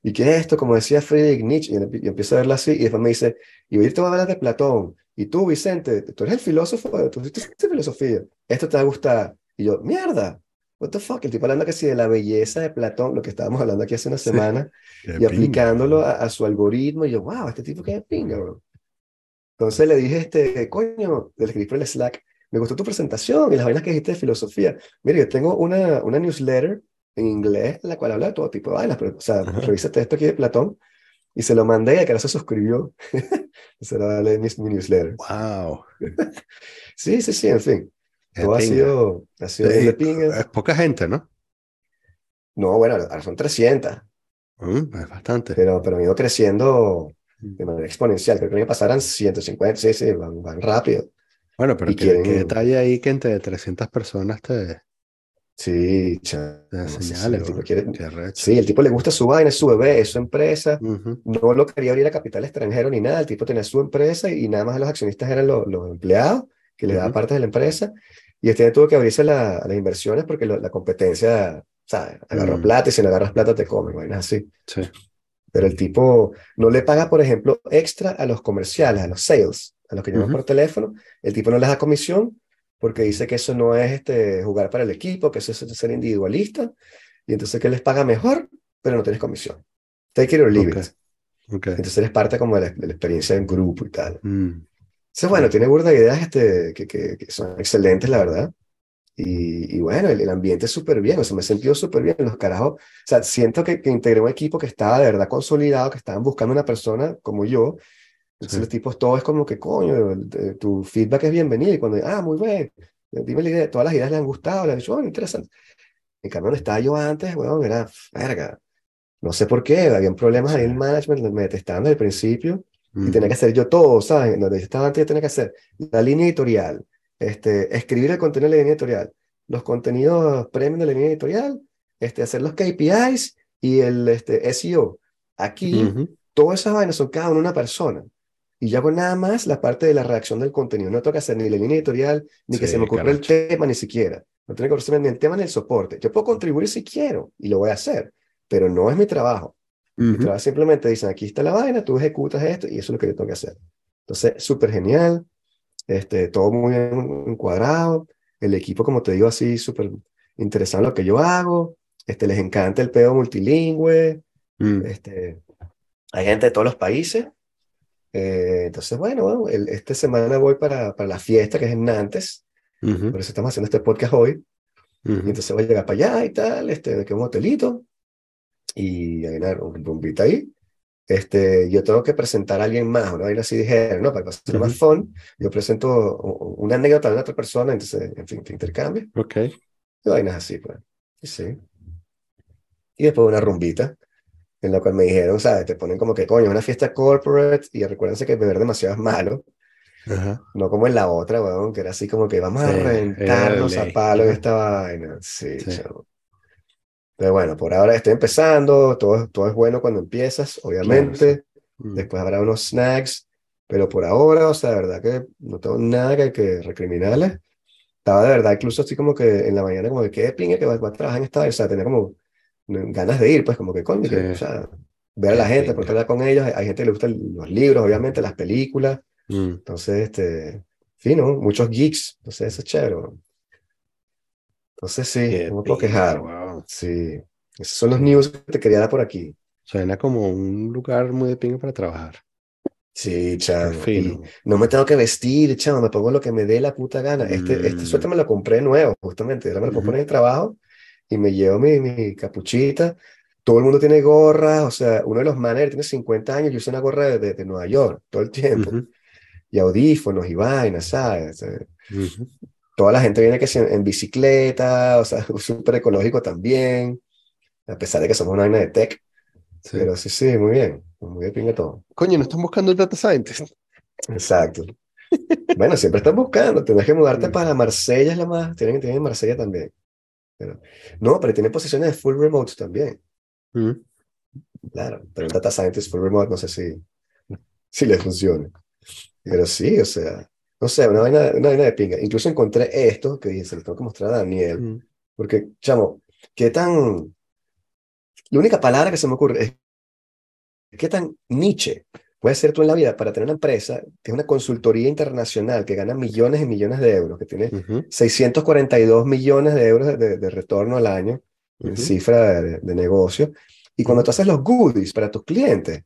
¿Y qué es esto? Como decía Friedrich Nietzsche, y, y empiezo a verlo así, y después me dice, y hoy te voy a hablar de Platón, y tú, Vicente, tú eres el filósofo, tú hiciste filosofía, esto te va a gustar. Y yo, mierda, what the fuck, el tipo hablando que sí de la belleza de Platón, lo que estábamos hablando aquí hace una semana, sí, y aplicándolo a, a, su algoritmo, y yo, wow, este tipo que pinga, bro. Entonces le dije, este, coño, le escribí por el Slack, me gustó tu presentación y las vainas que dijiste de filosofía. Mire, yo tengo una, una newsletter en inglés en la cual habla de todo tipo de vainas, pero, o sea, revísate esto aquí de Platón, y se lo mandé y el cara se suscribió. se lo dale mi, mi newsletter. Wow. sí, sí, sí, en fin. Todo ha sido, ha sido sí, de pinga. Es poca gente, ¿no? No, bueno, ahora son 300. Mm, es bastante. Pero, pero han ido creciendo de manera exponencial. Creo que el año pasado eran 150, sí, sí, van, van rápido. Bueno, pero ¿qué, quieren... ¿qué, detalle ahí que entre 300 personas te... Sí, te señales, el tipo quiere... Sí, el tipo le gusta su vaina, es su bebé, es su empresa. Uh -huh. No lo quería abrir a capital extranjero ni nada. El tipo tenía su empresa y nada más los accionistas eran los, los empleados que le uh -huh. daban parte de la empresa. Y este tuvo que abrirse la, a las inversiones porque lo, la competencia, ¿sabes? Agarró mm. plata y si no agarras plata te comen, vainas así. Sí. Pero el tipo no le paga, por ejemplo, extra a los comerciales, a los sales, a los que llaman uh -huh. por teléfono. El tipo no les da comisión porque dice que eso no es este, jugar para el equipo, que eso es ser individualista. Y entonces que les paga mejor, pero no tienes comisión. Take it or leave okay. it. Okay. Entonces eres parte como de la, de la experiencia en grupo y tal. Mm. Entonces, bueno, tiene burda de ideas este, que, que, que, son excelentes, la verdad. Y, y bueno, el, el, ambiente es súper bien, o sea, me he sentido súper bien. Los carajos, o sea, siento que, que, integré un equipo que estaba de verdad consolidado, que estaban buscando una persona como yo. Entonces, sí. los tipos, todo es como que, coño, tu feedback es bienvenido. Y cuando, ah, muy bien, dime la idea, todas las ideas le han gustado, le han dicho, oh, interesante. En cambio, donde estaba yo antes, bueno, era, verga, no sé por qué, habían problemas ahí en el management, me detestaban desde el y tenía que hacer yo todo, ¿sabes? Donde estaba antes, yo tenía que hacer la línea editorial, este, escribir el contenido de la línea editorial, los contenidos premium de la línea editorial, este, hacer los KPIs y el este, SEO. Aquí, uh -huh. todas esas vainas son cada una una persona. Y yo hago nada más la parte de la redacción del contenido. No tengo que hacer ni la línea editorial, ni sí, que se me ocurra el tema, ni siquiera. No tengo que hacer ni el tema ni el soporte. Yo puedo contribuir si quiero, y lo voy a hacer, pero no es mi trabajo. Uh -huh. Simplemente dicen, aquí está la vaina, tú ejecutas esto, y eso es lo que yo tengo que hacer. Entonces, súper genial, este, todo muy encuadrado, el equipo, como te digo, así súper interesado en lo que yo hago, este, les encanta el pedo multilingüe, mm. este, hay gente de todos los países, eh, entonces, bueno, bueno el, esta semana voy para, para la fiesta que es en Nantes, uh -huh. por eso estamos haciendo este podcast hoy, uh -huh. y entonces voy a llegar para allá y tal, este, quedo un hotelito, y hay una rumbita ahí, este, yo tengo que presentar a alguien más, una vaina así dijeron, ¿no? Para que sea uh -huh. más fun, yo presento una anécdota de otra persona, entonces, en fin, te intercambio. Ok. Y vainas así, pues. Sí. Y después una rumbita, en la cual me dijeron, ¿sabes? Te ponen como que, coño, una fiesta corporate, y recuérdense que beber demasiado es malo. Uh -huh. No como en la otra, weón, que era así como que vamos sí, a reventarnos a palo en esta vaina. Sí, sí. Chavo. Pero bueno, por ahora estoy empezando, todo, todo es bueno cuando empiezas, obviamente. Claro, sí. Después habrá unos snacks, pero por ahora, o sea, de verdad que no tengo nada que, que recriminarles. Estaba de verdad, incluso así como que en la mañana, como que qué pinga que va, va a trabajar en esta, o sea, tenía como ganas de ir, pues como que coño, sí. que, o sea, ver a la gente, porque hablar con ellos. Hay gente que le gustan los libros, obviamente, las películas. Mm. Entonces, este, fino, muchos geeks. Entonces, eso es chévere. Entonces, sí, no me puedo quejar. Wow. Sí, esos son los news que te quería dar por aquí. Suena como un lugar muy de pinga para trabajar. Sí, chamo. Y no me tengo que vestir, chamo, me pongo lo que me dé la puta gana. Este, este Mm, suéter me lo compré nuevo, justamente. Ahora me lo poner en el trabajo y me llevo mi, mi capuchita. Todo el mundo tiene gorras, o sea, uno de los managers tiene 50 años y usa una gorra de, de- de Nueva York todo el tiempo. Y audífonos y vainas, ¿sabes? Ujú. Toda la gente viene que en bicicleta, o sea, súper ecológico también, a pesar de que somos una vaina de tech. Sí. Pero sí, sí, muy bien. Muy bien, pinga todo. Coño, ¿no están buscando el data scientist? Exacto. Bueno, siempre están buscando. Tienes que mudarte para Marsella, es la más. Tienen que tener en Marsella también. Pero, no, pero tienen posiciones de full remote también. mm. Claro. Pero un data scientist full remote, no sé si, si les funciona. Pero sí, o sea, no sé, una vaina, una vaina de pinga. Incluso encontré esto que dije, se lo tengo que mostrar a Daniel. Mm. Porque, chamo, qué tan. La única palabra que se me ocurre es qué tan niche puede ser tú en la vida para tener una empresa que es una consultoría internacional que gana millones y millones de euros, que tiene Ujú, 642 millones de euros de, de- de retorno al año en ujú, cifra de, de negocio. Y cuando tú haces los goodies para tus clientes,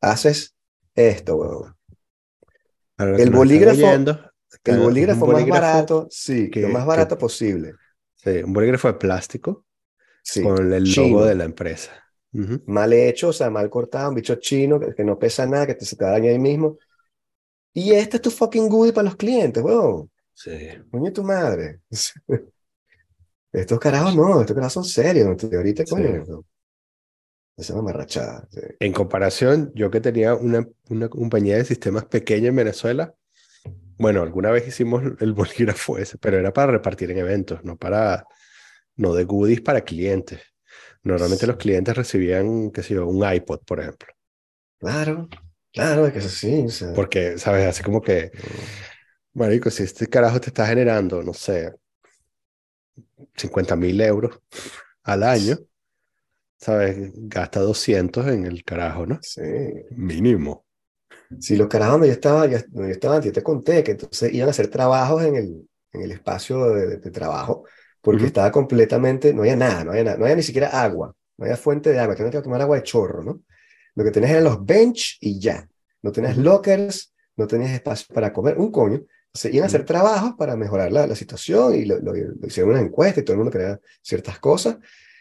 haces esto, weón. Que El bolígrafo, oyendo, el bolígrafo más bolígrafo barato, sí, lo que, más que, barato posible. sí, un bolígrafo de plástico Sí, con el logo de la empresa. Mal hecho, o sea, mal cortado, un bicho chino que, que no pesa nada, que te, se te daña ahí mismo. Y este es tu fucking goodie para los clientes, weón. Sí. Coño, tu madre. Estos carajos no, estos carajos son serios. Ahorita, Sí. coño, no. Esa mamarrachada. sí. En comparación, yo que tenía una, una compañía de sistemas pequeña en Venezuela, bueno, alguna vez hicimos el bolígrafo ese, pero era para repartir en eventos, no para, no de goodies para clientes. Normalmente los clientes recibían, qué sé yo, un iPod, por ejemplo, Claro, claro, es que es así. O sea, porque, ¿sabes? Así como que, marico, si este carajo te está generando, no sé, 50 mil euros al año, ¿sabes? Gasta 200 en el carajo, ¿no? sí. Mínimo. Si los carajos donde yo estaba, ya, donde yo estaba antes, yo te conté que entonces iban a hacer trabajos en el, en el espacio de, de trabajo, porque Ujú. estaba completamente, no había nada, no había nada, no había ni siquiera agua, no había fuente de agua, tenías que tomar agua de chorro, ¿no? Lo que tenías eran los bench y ya, no tenías lockers, no tenías espacio para comer, un coño. Entonces iban a hacer trabajos para mejorar la, la situación y lo, lo- lo hicieron una encuesta y todo el mundo quería ciertas cosas.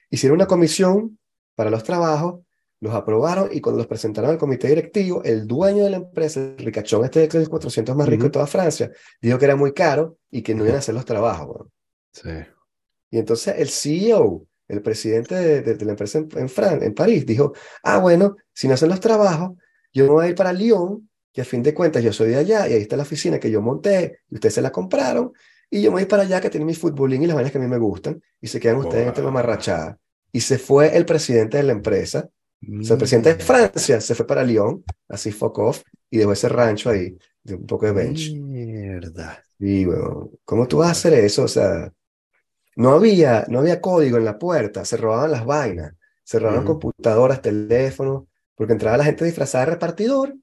Hicieron una comisión para los trabajos, los aprobaron y cuando los presentaron al comité directivo, el dueño de la empresa, el ricachón este de los 400 más rico de toda Francia, dijo que era muy caro y que no iban a hacer los trabajos. Sí. Y entonces el CEO, el presidente de, de- de la empresa en, en, Fran- en París, dijo, ah, bueno, si no hacen los trabajos, yo me voy a ir para Lyon, que a fin de cuentas yo soy de allá y ahí está la oficina que yo monté y ustedes se la compraron, y yo me voy para allá que tiene mi futbolín y las vainas que a mí me gustan, y se quedan ustedes en esta mamarrachada. Y se fue el presidente de la empresa, o sea, el presidente de Mierda. Francia se fue para Lyon, así fuck off, y dejó ese rancho ahí, de un poco de bench. Mierda. Y, bueno, ¿cómo tú vas a hacer eso? O sea, no había, no había código en la puerta, se robaban las vainas, se robaban computadoras, teléfonos, porque entraba la gente disfrazada de repartidor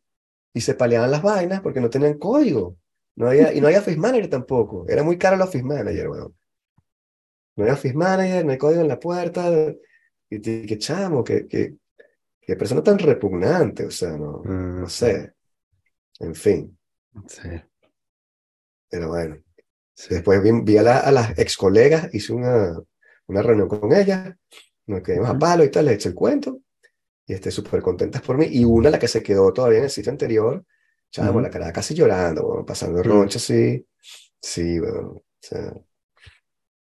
y se paleaban las vainas porque no tenían código. No había, y no había Office Manager tampoco. Era muy caro el Office Manager, weón. No había Office Manager, no hay código en la puerta. Y te- qué chamo, qué, qué persona tan repugnante, o sea, no, no Ujú. sé. En fin, Sí, pero bueno. sí. Después vi, vi a, la- a las ex colegas, hice una, una reunión con ellas, nos quedamos a Ujú. palo y tal, les eché el cuento, y esté súper contentas por mí. Y una, la que se quedó todavía en el sitio anterior, chamo, Ujú. la cara casi llorando, bueno, pasando Mm. roncha así. Sí, bueno, o sea,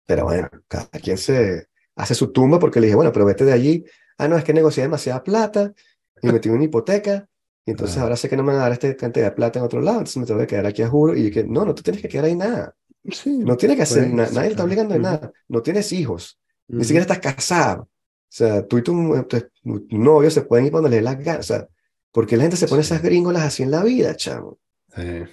pero bueno, cada quien se hace su tumba porque le dije, bueno, pero vete de allí. Ah, no, es que negocié demasiada plata y metí una hipoteca. Y entonces Claro. ahora sé que no me van a dar esta cantidad de plata en otro lado, entonces me tengo que quedar aquí a juro. Y yo que, no, no te tienes que quedar ahí nada. Sí, No tienes que hacer puede nada, nadie te está obligando de Ujú. nada. No tienes hijos, ni siquiera estás casado. O sea, tú y tu, tu- tu novio se pueden ir cuando les dé las ganas. O sea, porque la gente se pone Sí. esas gringolas así en la vida, chamo. Sí.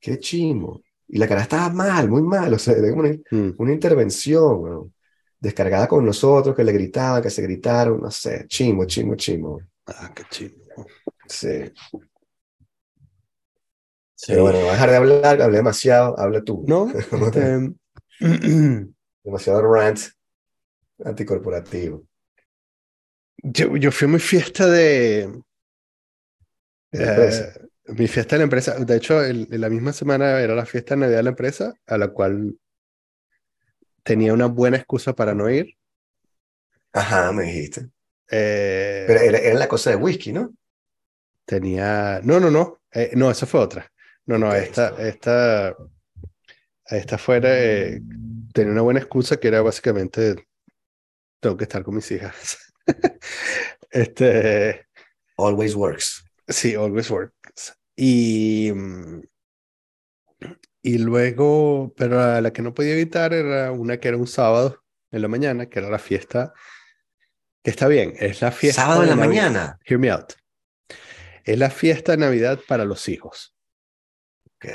Qué chimo. Y la cara estaba mal, muy mal. O sea, era como una, Mm. una intervención. Descargada con nosotros, que le gritaban, que se gritaron, no sé, chimo, chimo, chimo. Ah, qué chido. Sí. Sí. Pero bueno, voy a dejar de hablar, hablé demasiado, habla tú. No, este, Demasiado rant anticorporativo. Yo, yo fui a mi fiesta de... Eh, mi fiesta de la empresa. De hecho, el- en la misma semana era la fiesta de Navidad de la empresa, a la cual tenía una buena excusa para no ir. Ajá, me dijiste. Eh, Pero era, era la cosa de whisky, ¿no? tenía... No, no, no. Eh, no, esa fue otra. No, no, esta, esta, esta fuera... eh, tenía una buena excusa que era básicamente... Tengo que estar con mis hijas. Este... Always works. Sí, always works. Y, mm, y luego, pero a la que no podía evitar era una que era un sábado en la mañana, que era la fiesta, que está bien, es la fiesta Sábado en la Navidad. mañana. Hear me out. Es la fiesta de Navidad para los hijos. Ok.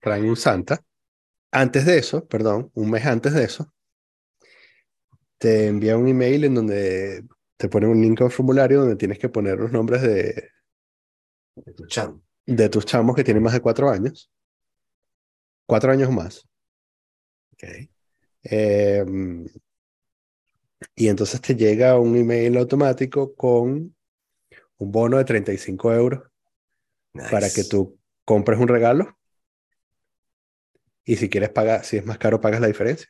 Traen un Santa. Antes de eso, perdón, un mes antes de eso, te envía un email en donde te pone un link a un formulario donde tienes que poner los nombres de, De tu chamo. De tus chamos que tienen más de cuatro años. Cuatro años más. Ok. Eh, y entonces te llega un email automático con un bono de 35 euros para que tú compres un regalo. Y si quieres pagar, si es más caro, pagas la diferencia.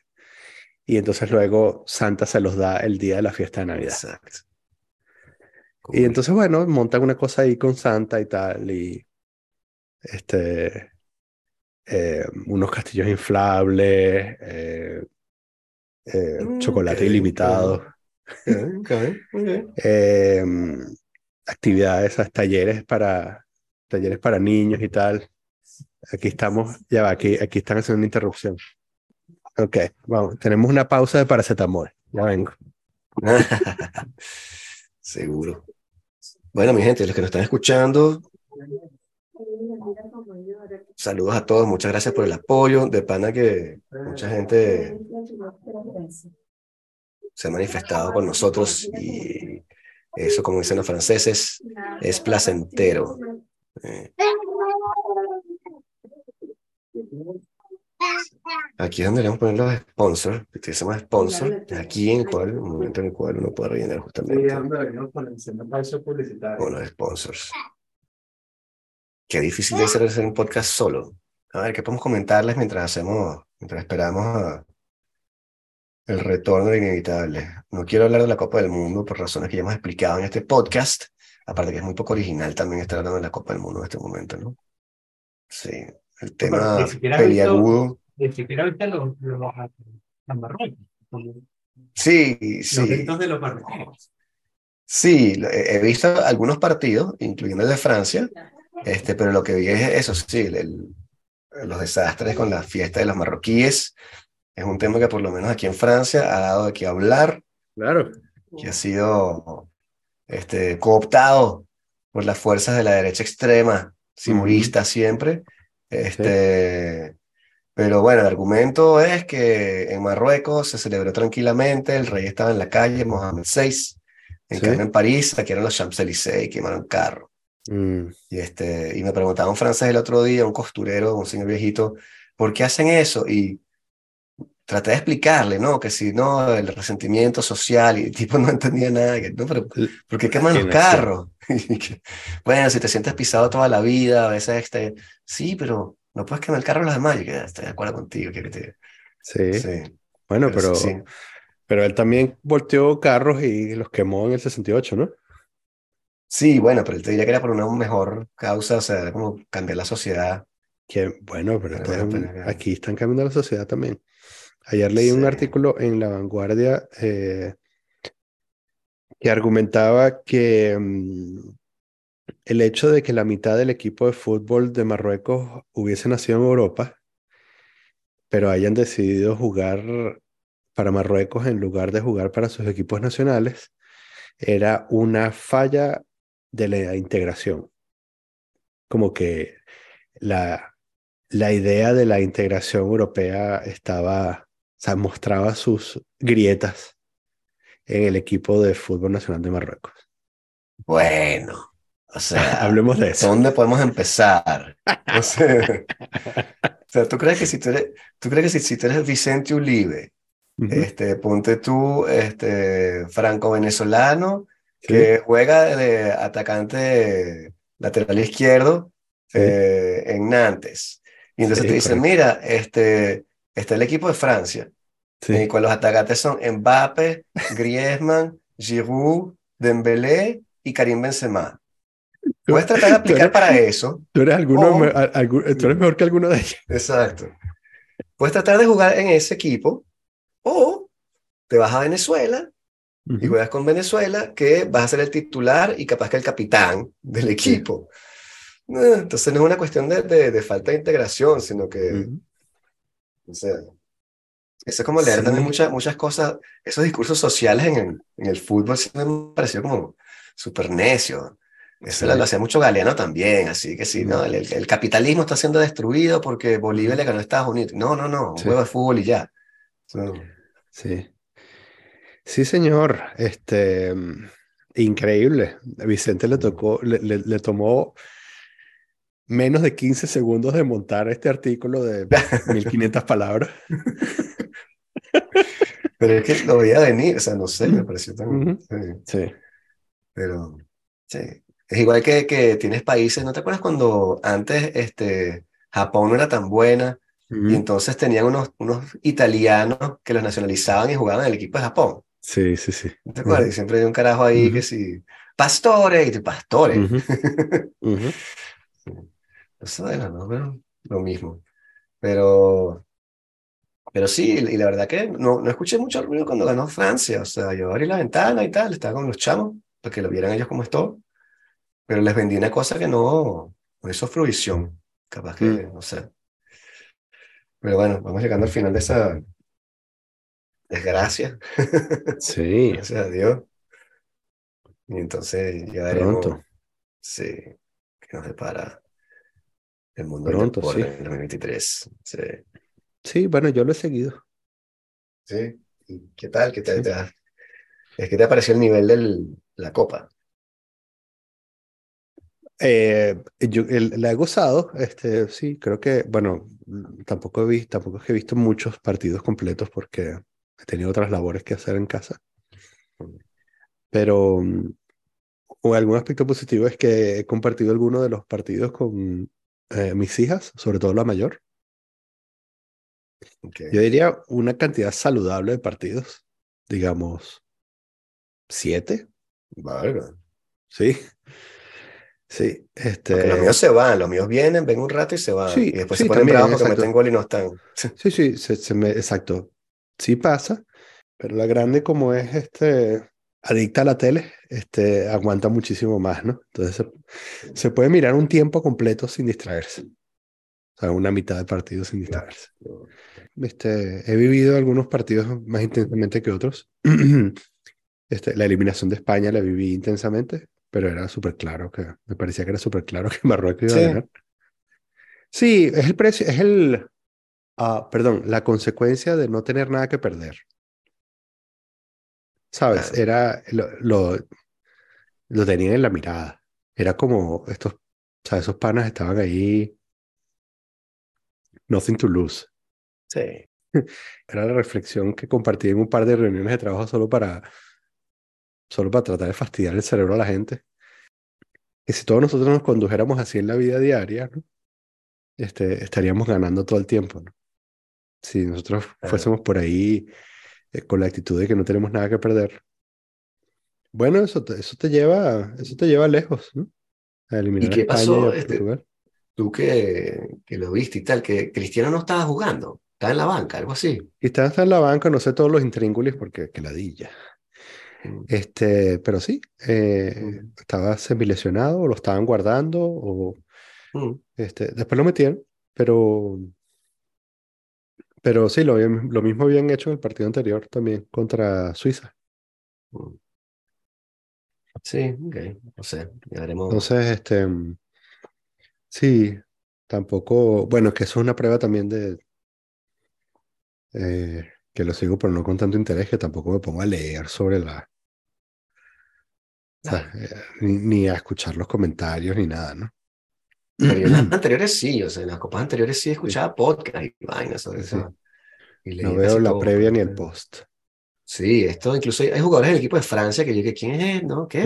Y entonces luego Santa se los da el día de la fiesta de Navidad. Exacto. Y entonces, bueno, montan una cosa ahí con Santa y tal, y este, eh, unos castillos inflables, eh, eh, chocolate ilimitado, eh, actividades, esas, talleres para, talleres para niños y tal. Aquí estamos, ya va, aquí, aquí están haciendo una interrupción. Ok, vamos, tenemos una pausa de paracetamol. Ya vengo. Seguro. Bueno, mi gente, los que nos están escuchando, saludos a todos, muchas gracias por el apoyo. De pana que mucha gente se ha manifestado con nosotros y eso, como dicen los franceses, es placentero. Eh, Aquí es donde le vamos a poner los sponsors, que utilizamos sponsor, aquí en el cual, un momento en el cual uno puede rellenar justamente con los sponsors. Qué difícil es hacer un podcast solo. A ver, ¿qué podemos comentarles mientras hacemos, mientras esperamos a el retorno de inevitable? No quiero hablar de la Copa del Mundo por razones que ya hemos explicado en este podcast, aparte que es muy poco original también estar hablando de la Copa del Mundo en este momento, ¿no? Sí, el tema peliagudo. Ni siquiera los, los, los Marruecos, Sí, los sí. gritos de los marroquíes. Sí, he visto algunos partidos, incluyendo el de Francia, este, pero lo que vi es eso, sí, el- los desastres con la fiesta de los marroquíes. Es un tema que por lo menos aquí en Francia ha dado de qué hablar, Claro. que ha sido este, cooptado por las fuerzas de la derecha extrema, simurista siempre. Este, Pero bueno, el argumento es que en Marruecos se celebró tranquilamente, el rey estaba en la calle, Mohamed VI. En Sí. cambio, en París saquearon los Champs-Élysées y quemaron carro. Mm, Y, este, y me preguntaba un francés el otro día, un costurero, un señor viejito, ¿por qué hacen eso? Y traté de explicarle, ¿no? Que si no, el resentimiento social, y el tipo no entendía nada, que no, pero ¿por qué queman los carros? Bueno, si te sientes pisado toda la vida, a veces, este, sí, pero no puedes quemar el carro a los demás. Yo que estoy de acuerdo contigo, que te, sí. sí, Bueno, pero pero, sí. pero él también volteó carros y los quemó en el 68, ¿no? Sí, bueno, pero él te diría que era por una mejor causa, o sea, era como cambiar la sociedad. Que, bueno, pero Pero esto es bueno, un- pero que- aquí están cambiando la sociedad también. Ayer leí un artículo en La Vanguardia eh, que argumentaba que mm, el hecho de que la mitad del equipo de fútbol de Marruecos hubiese nacido en Europa, pero hayan decidido jugar para Marruecos en lugar de jugar para sus equipos nacionales, era una falla de la integración. Como que la, la idea de la integración europea estaba, o sea, mostraba sus grietas en el equipo de fútbol nacional de Marruecos. Bueno, o sea, Hablemos de eso. ¿dónde podemos empezar? O sea, o sea, ¿tú crees que si tú eres, tú crees que si, si tú eres Vicente Ulibe, Ujú. este, ponte tú, este, que juega de atacante lateral izquierdo Sí. eh, en Nantes. Y entonces Sí, te dicen, correcto. mira, este, está el equipo de Francia, y con los atacantes son Mbappé, Griezmann, Giroud, Dembélé y Karim Benzema. Puedes tratar de aplicar para eso. Tú eres, alguno, O- me- a- tú eres mejor que alguno de ellos. Exacto. Puedes tratar de jugar en ese equipo o te vas a Venezuela y Ujú. juegas con Venezuela, que vas a ser el titular y capaz que el capitán del equipo. Eh, Entonces no es una cuestión de, de- de falta de integración, sino que, Ujú. o sea, eso es como leer Sí. también muchas, muchas cosas, esos discursos sociales en el, en el fútbol siempre me pareció como súper necio. Eso Sí. lo hacía mucho Galeano también, así que sí, no, el, el- el capitalismo está siendo destruido porque Bolivia le ganó a Estados Unidos. No, no, no, un Sí. juego de fútbol y ya. So, Sí. Sí, señor. Este, increíble. A Vicente le tocó, le, le- le tomó menos de 15 segundos de montar este artículo de 1500 palabras. Pero es que lo veía venir, o sea, no sé, me pareció tan... Sí. pero, sí. Es igual que, que tienes países, ¿no te acuerdas cuando antes este, Japón no era tan buena y entonces tenían unos, unos italianos que los nacionalizaban y jugaban en el equipo de Japón? Sí, sí, sí. ¿No te acuerdas? Y siempre hay un carajo ahí Ujú. que sí, pastores, y pastores. Ujú. Ujú. Eso bueno, no, Pero lo mismo. Pero, pero sí, y la verdad que no, no escuché mucho ruido cuando ganó Francia. O sea, yo abrí la ventana y tal, estaba con los chamos, para que lo vieran ellos como esto. Pero les vendí una cosa que no, no hizo fruición. Capaz que, Mm. no sé. Pero bueno, vamos llegando al final de esa desgracia. Sí, Gracias a Dios. Y entonces ya veremos. pronto. Sí, que nos depara el mundo Pronto, sí. en el 2023. Sí. Sí, bueno, yo lo he seguido. Sí. ¿Y qué tal? ¿Qué tal Sí. te ha- Es que te pareció el nivel de la copa. Eh, yo el- la he gozado, este, sí, creo que, bueno, tampoco he visto, tampoco es que he visto muchos partidos completos porque he tenido otras labores que hacer en casa. Pero mm, o algún aspecto positivo es que he compartido algunos de los partidos con eh, mis hijas, sobre todo la mayor. Ok. Yo diría una cantidad saludable de partidos, digamos, siete, Valga. sí. Sí, este. Porque los míos se van, los míos vienen, ven un rato y se van. Sí, y después sí, se ponen también, bravos porque meten gol y no están. Sí, sí, se, se me, exacto. Sí pasa, pero la grande como es este adicta a la tele, este aguanta muchísimo más, ¿no? Entonces se, se puede mirar un tiempo completo sin distraerse. O sea, una mitad de partido sin distraerse. Este, he vivido algunos partidos más intensamente que otros. Este, la eliminación de España la viví intensamente, pero era súper claro que me parecía que era súper claro que Marruecos iba Sí. a ganar. Sí, es el precio, es el, ah, perdón, la consecuencia de no tener nada que perder. ¿Sabes? Era, lo, lo, lo tenían en la mirada. Era como estos, o sea, esos panas estaban ahí, nothing to lose. Sí. Era la reflexión que compartí en un par de reuniones de trabajo solo para, solo para tratar de fastidiar el cerebro a la gente. Que si todos nosotros nos condujéramos así en la vida diaria, ¿no? este, estaríamos ganando todo el tiempo, ¿no? Si nosotros Claro. fuésemos por ahí eh, con la actitud de que no tenemos nada que perder. Bueno, eso te, eso te lleva, eso te lleva lejos, ¿no? A eliminar a qué pasó, y a este. Tú que, que lo viste y tal, que Cristiano no estaba jugando, estaba en la banca, algo así. Y está hasta en la banca, no sé todos los intríngulis porque que ladilla. Mm. Este, pero sí, eh, Mm. estaba semilesionado, lo estaban guardando, o Mm. este, después lo metieron, pero, pero sí, lo, lo mismo habían hecho en el partido anterior también contra Suiza. Mm. Sí, ok, no sé, ya veremos. Entonces, este, sí, tampoco, bueno, que eso es una prueba también de eh, que lo sigo, pero no con tanto interés, que tampoco me pongo a leer sobre la, o sea, eh, ni, ni a escuchar los comentarios ni nada, ¿no? Pero en las anteriores sí, o sea, en las copas anteriores sí escuchaba podcast y vainas sobre Sí. eso. Y No veo la todo, previa pero ni el no- post. Sí, esto incluso hay, hay jugadores del equipo de Francia que yo que ¿quién es él? ¿No? ¿Qué?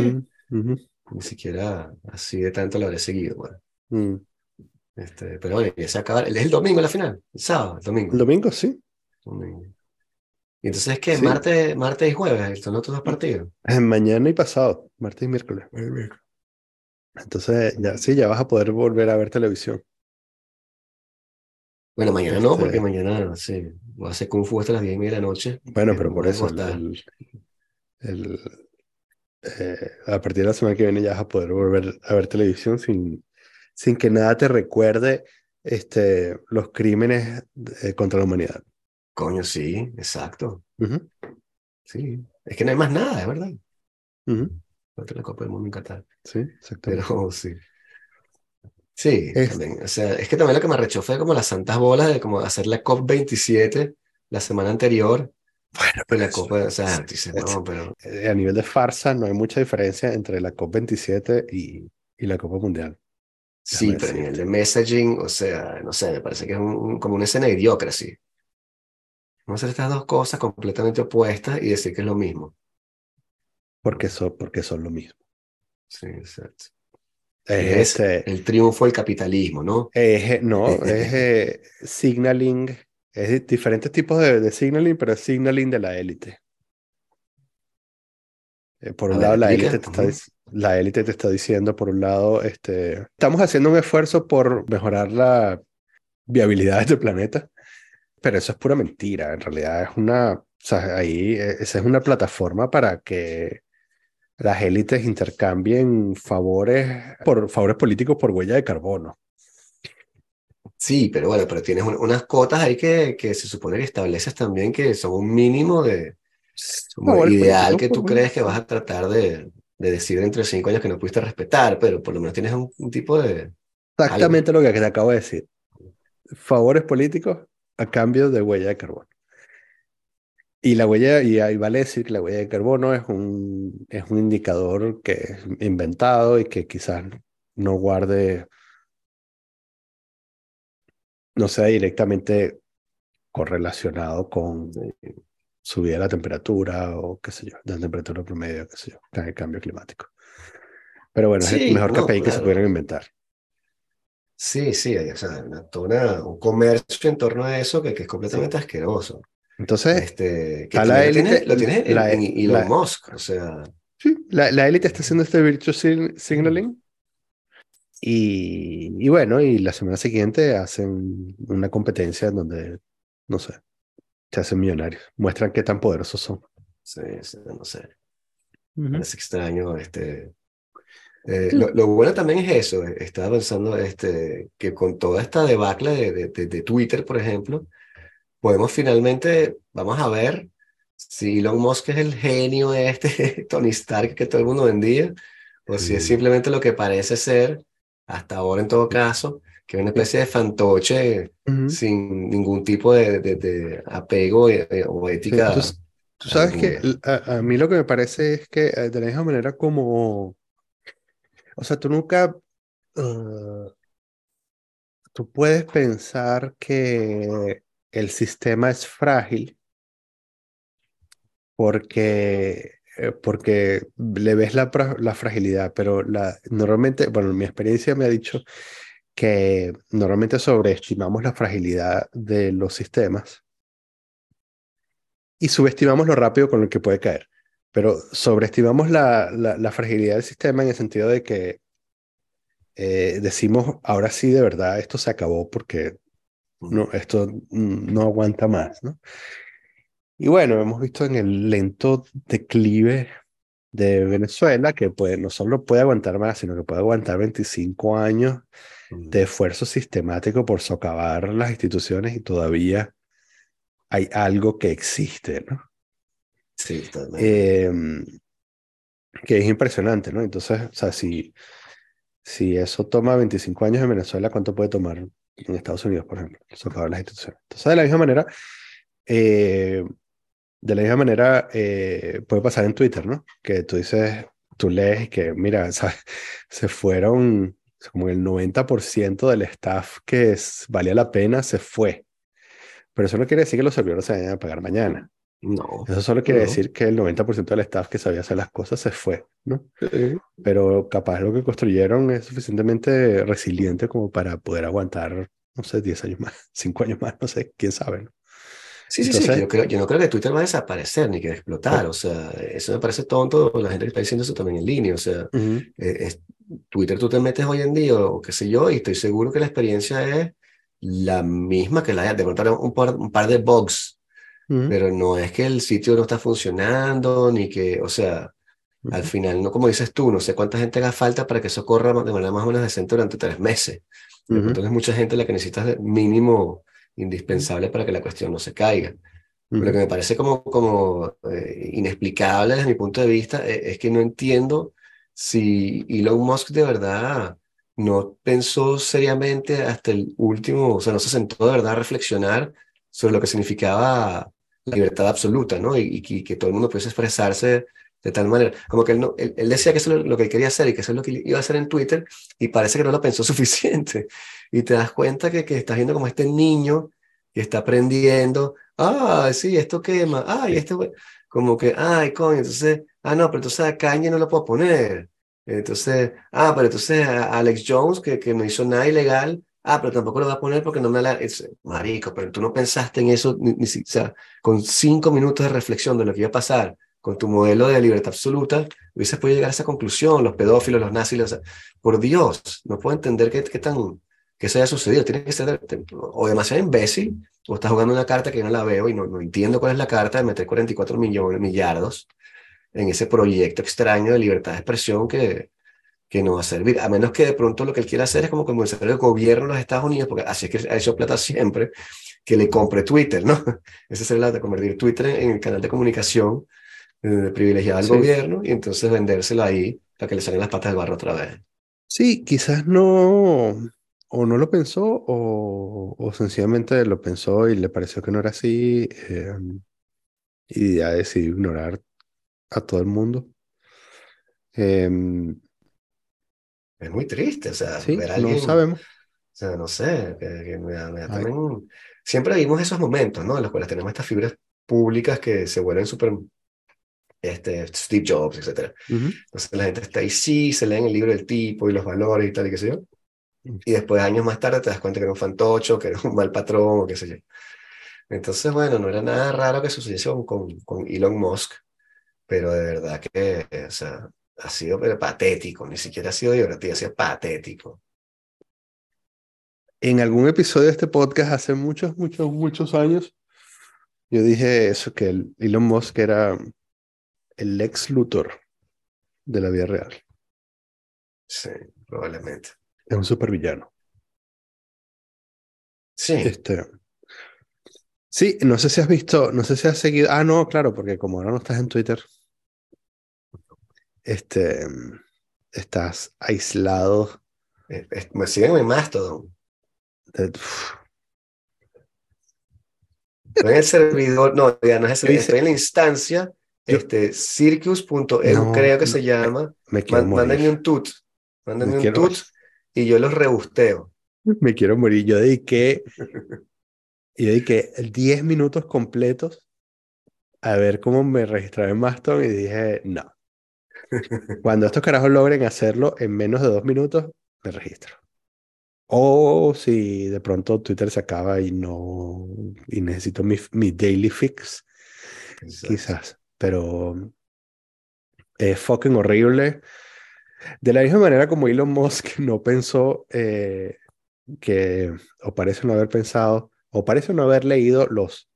Mm, Ni siquiera así de tanto lo habré seguido, bueno. mm. Este, pero bueno, ya se acaba. Es el domingo la final, el sábado, el domingo. El domingo, sí. domingo. Y entonces, ¿qué? Sí. Martes, martes y jueves, son otros dos partidos. Eh, Mañana y pasado, martes y miércoles. Entonces, ya sí, ya vas a poder volver a ver televisión. Bueno, mañana no, Este- porque mañana sí, voy a hacer Kung Fu hasta las 10 y media de la noche. Bueno, que pero por eso, el, el- eh, a partir de la semana que viene ya vas a poder volver a ver televisión sin, sin que nada te recuerde este, los crímenes eh, contra la humanidad. Coño, sí, exacto. Sí, es que no hay más nada, es verdad. La Copa del Mundo en Qatar. Sí, exactamente. Pero sí. Sí, Es- también. O sea, es que también lo que me arrechó fue como las santas bolas de como hacer la COP27 la semana anterior. Bueno, pero la eso- Copa, o sea, dices, eso- no, pero eh, a nivel de farsa no hay mucha diferencia entre la COP27 y, y la Copa Mundial. sí, Déjame pero a nivel de messaging, o sea, no sé, me parece que es un- un- como una escena de idiocracy. Vamos a hacer estas dos cosas completamente opuestas y decir que es lo mismo. Porque son, porque son lo mismo. Sí, exacto. Es, Es el triunfo del capitalismo, ¿no? es, eh, no, es eh, signaling, es diferentes tipos de, de signaling, pero es signaling de la élite. Eh, por A un ver, lado, la élite te está, la élite te está diciendo, por un lado, este, estamos haciendo un esfuerzo por mejorar la viabilidad de este planeta, pero eso es pura mentira. En realidad es una, o sea, ahí, eh, esa es una plataforma para que las élites intercambien favores por favores políticos por huella de carbono. Sí, pero bueno, pero tienes un- unas cotas ahí que, que se supone que estableces también que son un mínimo de como ideal que tú crees que vas a tratar de, de decir dentro de cinco años que no pudiste respetar, pero por lo menos tienes un, un tipo de... Exactamente lo que te acabo de decir. Favores políticos a cambio de huella de carbono. Y la huella, y ahí vale decir que la huella de carbono es un, es un indicador que es inventado y que quizás no guarde, no sea directamente correlacionado con subida de la temperatura o qué sé yo, de la temperatura promedio, qué sé yo, el cambio climático. Pero bueno, es Sí, el mejor no, KPI que se claro. pudieran inventar. Sí, sí, o sea, una, una- un comercio en torno a eso que, que es completamente asqueroso. Entonces, Este, que a la lo tiene, élite, lo tiene en- la- en Elon la- Musk, o sea, Sí, la, la élite está haciendo este virtual sig- signaling. Y, y bueno, y la semana siguiente hacen una competencia en donde, no sé, se hacen millonarios. Muestran qué tan poderosos son. sí, sí, no sé. Parece extraño. Este, eh, lo, lo bueno también es eso. eh, Estaba pensando este, que con toda esta debacle de, de, de- de Twitter, por ejemplo, podemos finalmente, vamos a ver si Elon Musk es el genio este Tony Stark que todo el mundo vendía, o si es simplemente lo que parece ser, hasta ahora en todo caso, que es una especie de fantoche Ujú. sin ningún tipo de, de- de apego eh, eh, o Sí, ética. entonces, tú sabes que alguna. a, a mí lo que me parece es que eh, de la misma manera como, o sea, tú nunca, eh, tú puedes pensar que el sistema es frágil porque, eh, porque le ves la, la fragilidad, pero la, normalmente, bueno, mi experiencia me ha dicho que normalmente sobreestimamos la fragilidad de los sistemas y subestimamos lo rápido con lo que puede caer. Pero sobreestimamos la, la, la fragilidad del sistema en el sentido de que eh, decimos, ahora sí, de verdad, esto se acabó porque no, esto mm, no aguanta más, ¿no? Y bueno, hemos visto en el lento declive de Venezuela que puede, no solo puede aguantar más, sino que puede aguantar 25 años de esfuerzo sistemático por socavar las instituciones y todavía hay algo que existe, ¿no? Sí, totalmente. Eh, que es impresionante, ¿no? Entonces, o sea, si, si eso toma 25 años en Venezuela, ¿cuánto puede tomar en Estados Unidos, por ejemplo? Socavar las instituciones. Entonces, de la misma manera, eh, de la misma manera, eh, puede pasar en Twitter, ¿no? Que tú dices, tú lees que, mira, ¿sabes? se fueron como el 90% del staff que es- valía la pena, se fue. Pero eso no quiere decir que los servidores se vayan a pagar mañana. No. Eso solo quiere No. decir que el 90% del staff que sabía hacer las cosas se fue, ¿no? Eh, Pero capaz lo que construyeron es suficientemente resiliente como para poder aguantar, no sé, 10 años más, 5 años más, no sé, quién sabe, ¿no? Sí, sí, sí. Entonces- Yo, creo, yo no creo que Twitter va a desaparecer ni que va a explotar. O sea, eso me parece tonto la gente que está diciendo eso también en línea. O sea, Ujú, eh, es- Twitter tú te metes hoy en día o qué sé yo, y estoy seguro que la experiencia es la misma que la de habrá un par, un par de bugs, pero no es que el sitio no está funcionando, ni que, o sea, al ujú. final, no como dices tú, no sé cuánta gente haga falta para que eso corra de manera más o menos decente durante tres meses. De Ujú, pronto es mucha gente la que necesitas mínimo indispensable para que la cuestión no se caiga. Lo que me parece como, como eh, inexplicable desde mi punto de vista eh, es que no entiendo si Elon Musk de verdad no pensó seriamente hasta el último, o sea, no se sentó de verdad a reflexionar sobre lo que significaba la libertad absoluta, ¿no? Y, y que, que todo el mundo pudiese expresarse de tal manera. Como que él, no, él, él decía que eso es lo, que él quería hacer y que eso es lo que iba a hacer en Twitter y parece que no lo pensó suficiente. Y te das cuenta que, que estás viendo como este niño que está aprendiendo ah, sí, esto quema, ay, esto, hue-". como que, ay, coño, entonces, ah, no, pero entonces a Kanye no lo puedo poner. Entonces, ah, pero entonces a Alex Jones, que, que no hizo nada ilegal, ah, pero tampoco lo va a poner porque no me la... Es, marico, pero tú no pensaste en eso, ni, ni o sea, con cinco minutos de reflexión de lo que iba a pasar con tu modelo de libertad absoluta, hubieses podido llegar a esa conclusión, los pedófilos, los nazis, los- por Dios, no puedo entender qué, qué tan, que eso haya sucedido, tiene que ser o demasiado imbécil, o estás jugando una carta que yo no la veo y no, no entiendo cuál es la carta de meter 44 millones, millardos en ese proyecto extraño de libertad de expresión que, que no va a servir, a menos que de pronto lo que él quiera hacer es como convencer al gobierno de los Estados Unidos, porque así es que ha hecho plata siempre, que le compre Twitter, ¿no? Esa es la de convertir Twitter en el canal de comunicación eh, privilegiado al Sí. gobierno y entonces vendérselo ahí para que le salgan las patas del barro otra vez. Sí, quizás no, o no lo pensó, o, o sencillamente lo pensó y le pareció que no era así, eh, y ya decidió ignorar a todo el mundo. Em, Es muy triste, o sea, sí, ver a no alguien, o sabemos. sea, no sé, que, que me me también... Siempre vimos esos momentos, ¿no? En los cuales tenemos estas figuras públicas que se vuelven súper, este, Steve Jobs, etcétera. Ujú. Entonces la gente está ahí, sí, se leen el libro del tipo y los valores y tal, y qué sé yo. Y después, años más tarde, te das cuenta que era un fantocho, que era un mal patrón, o qué sé yo. Entonces, bueno, no era nada raro que sucediese con, con Elon Musk, pero de verdad que, o sea, ha sido pero patético, ni siquiera ha sido divertido, ha sido patético. En algún episodio de este podcast hace muchos, muchos, muchos años, yo dije eso, que el Elon Musk era el Lex Luthor de la vida real. Sí, probablemente. Es un supervillano. Sí, Este, sí, no sé si has visto, no sé si has seguido. Ah, no, claro, porque como ahora no estás en Twitter, este, estás aislado. me siguen en Mastodon. de- Estoy en el servidor, no, ya no es el servidor, dice- estoy en la instancia, Yo- este, circus.eu, No, creo que no, se llama. me Mándenme un tut, mándenme Me un tut y yo los rebusteo. Me quiero morir. Yo dediqué, yo dediqué 10 minutos completos a ver cómo me registraba en Mastodon y dije, no. Cuando estos carajos logren hacerlo en menos de dos minutos, me registro. O si de pronto Twitter se acaba y no, y necesito mi, mi daily fix, quizás. Pero es fucking horrible. De la misma manera como Elon Musk no pensó eh, que, o parece no haber pensado, o parece no haber leído los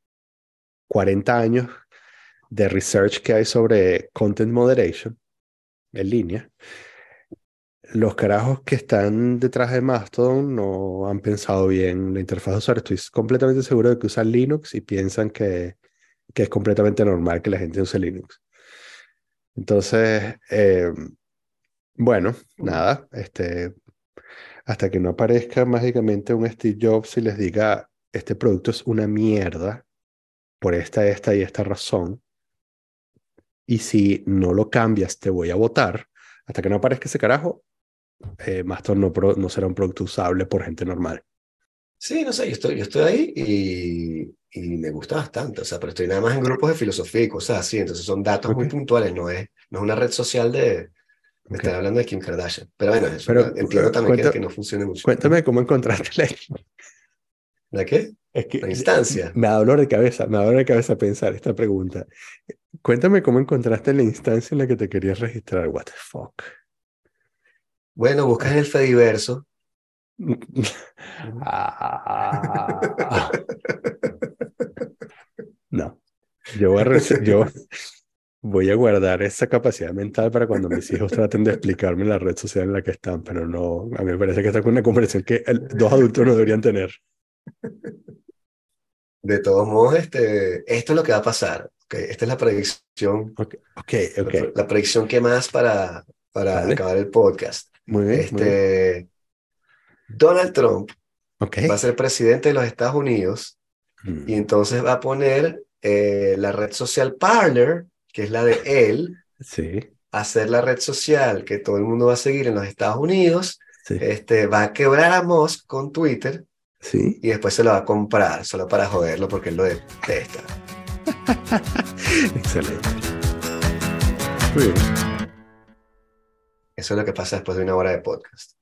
40 años de research que hay sobre content moderation en línea. Los carajos que están detrás de Mastodon no han pensado bien la interfaz de usuario. Estoy completamente seguro de que usan Linux y piensan que, que es completamente normal que la gente use Linux. Entonces, eh, bueno, nada, este, hasta que no aparezca mágicamente un Steve Jobs y les diga, este producto es una mierda por esta, esta y esta razón, y si no lo cambias te voy a votar, hasta que no aparezca ese carajo, eh, Mastodon no, pro- no será un producto usable por gente normal. Sí, no sé, yo estoy, yo estoy ahí y, y me gusta bastante, o sea, pero estoy nada más en grupos de filosofía y cosas así, entonces son datos muy Ok. puntuales, no es, no es una red social de, me Ok. estar hablando de Kim Kardashian. Pero bueno, eso Pero, entiendo también que- cuenta- que, no funcione mucho. Cuéntame cómo encontraste la, ¿La qué? es que La instancia. Me da dolor de cabeza, me da dolor de cabeza pensar esta pregunta. Cuéntame cómo encontraste la instancia en la que te querías registrar. What the fuck? Bueno, buscas el Fediverso. Ah. No, yo voy a, yo voy a guardar esa capacidad mental para cuando mis hijos traten de explicarme la red social en la que están, pero no, a mí me parece que esta es una conversación que el- dos adultos no deberían tener. De todos modos, este, esto es lo que va a pasar. ¿Ok? Esta es la predicción, Ok, ok, la, ok. pre- la predicción que más para, para Vale. acabar el podcast. Muy bien, muy bien. Este, Donald Trump Ok. va a ser presidente de los Estados Unidos Mm, y entonces va a poner eh, la red social Parler, que es la de él, Sí, a ser la red social que todo el mundo va a seguir en los Estados Unidos. sí, Este, va a quebrar a Musk con Twitter sí. y después se lo va a comprar solo para joderlo porque él lo detesta. Excelente. Muy bien. Eso es lo que pasa después de una hora de podcast.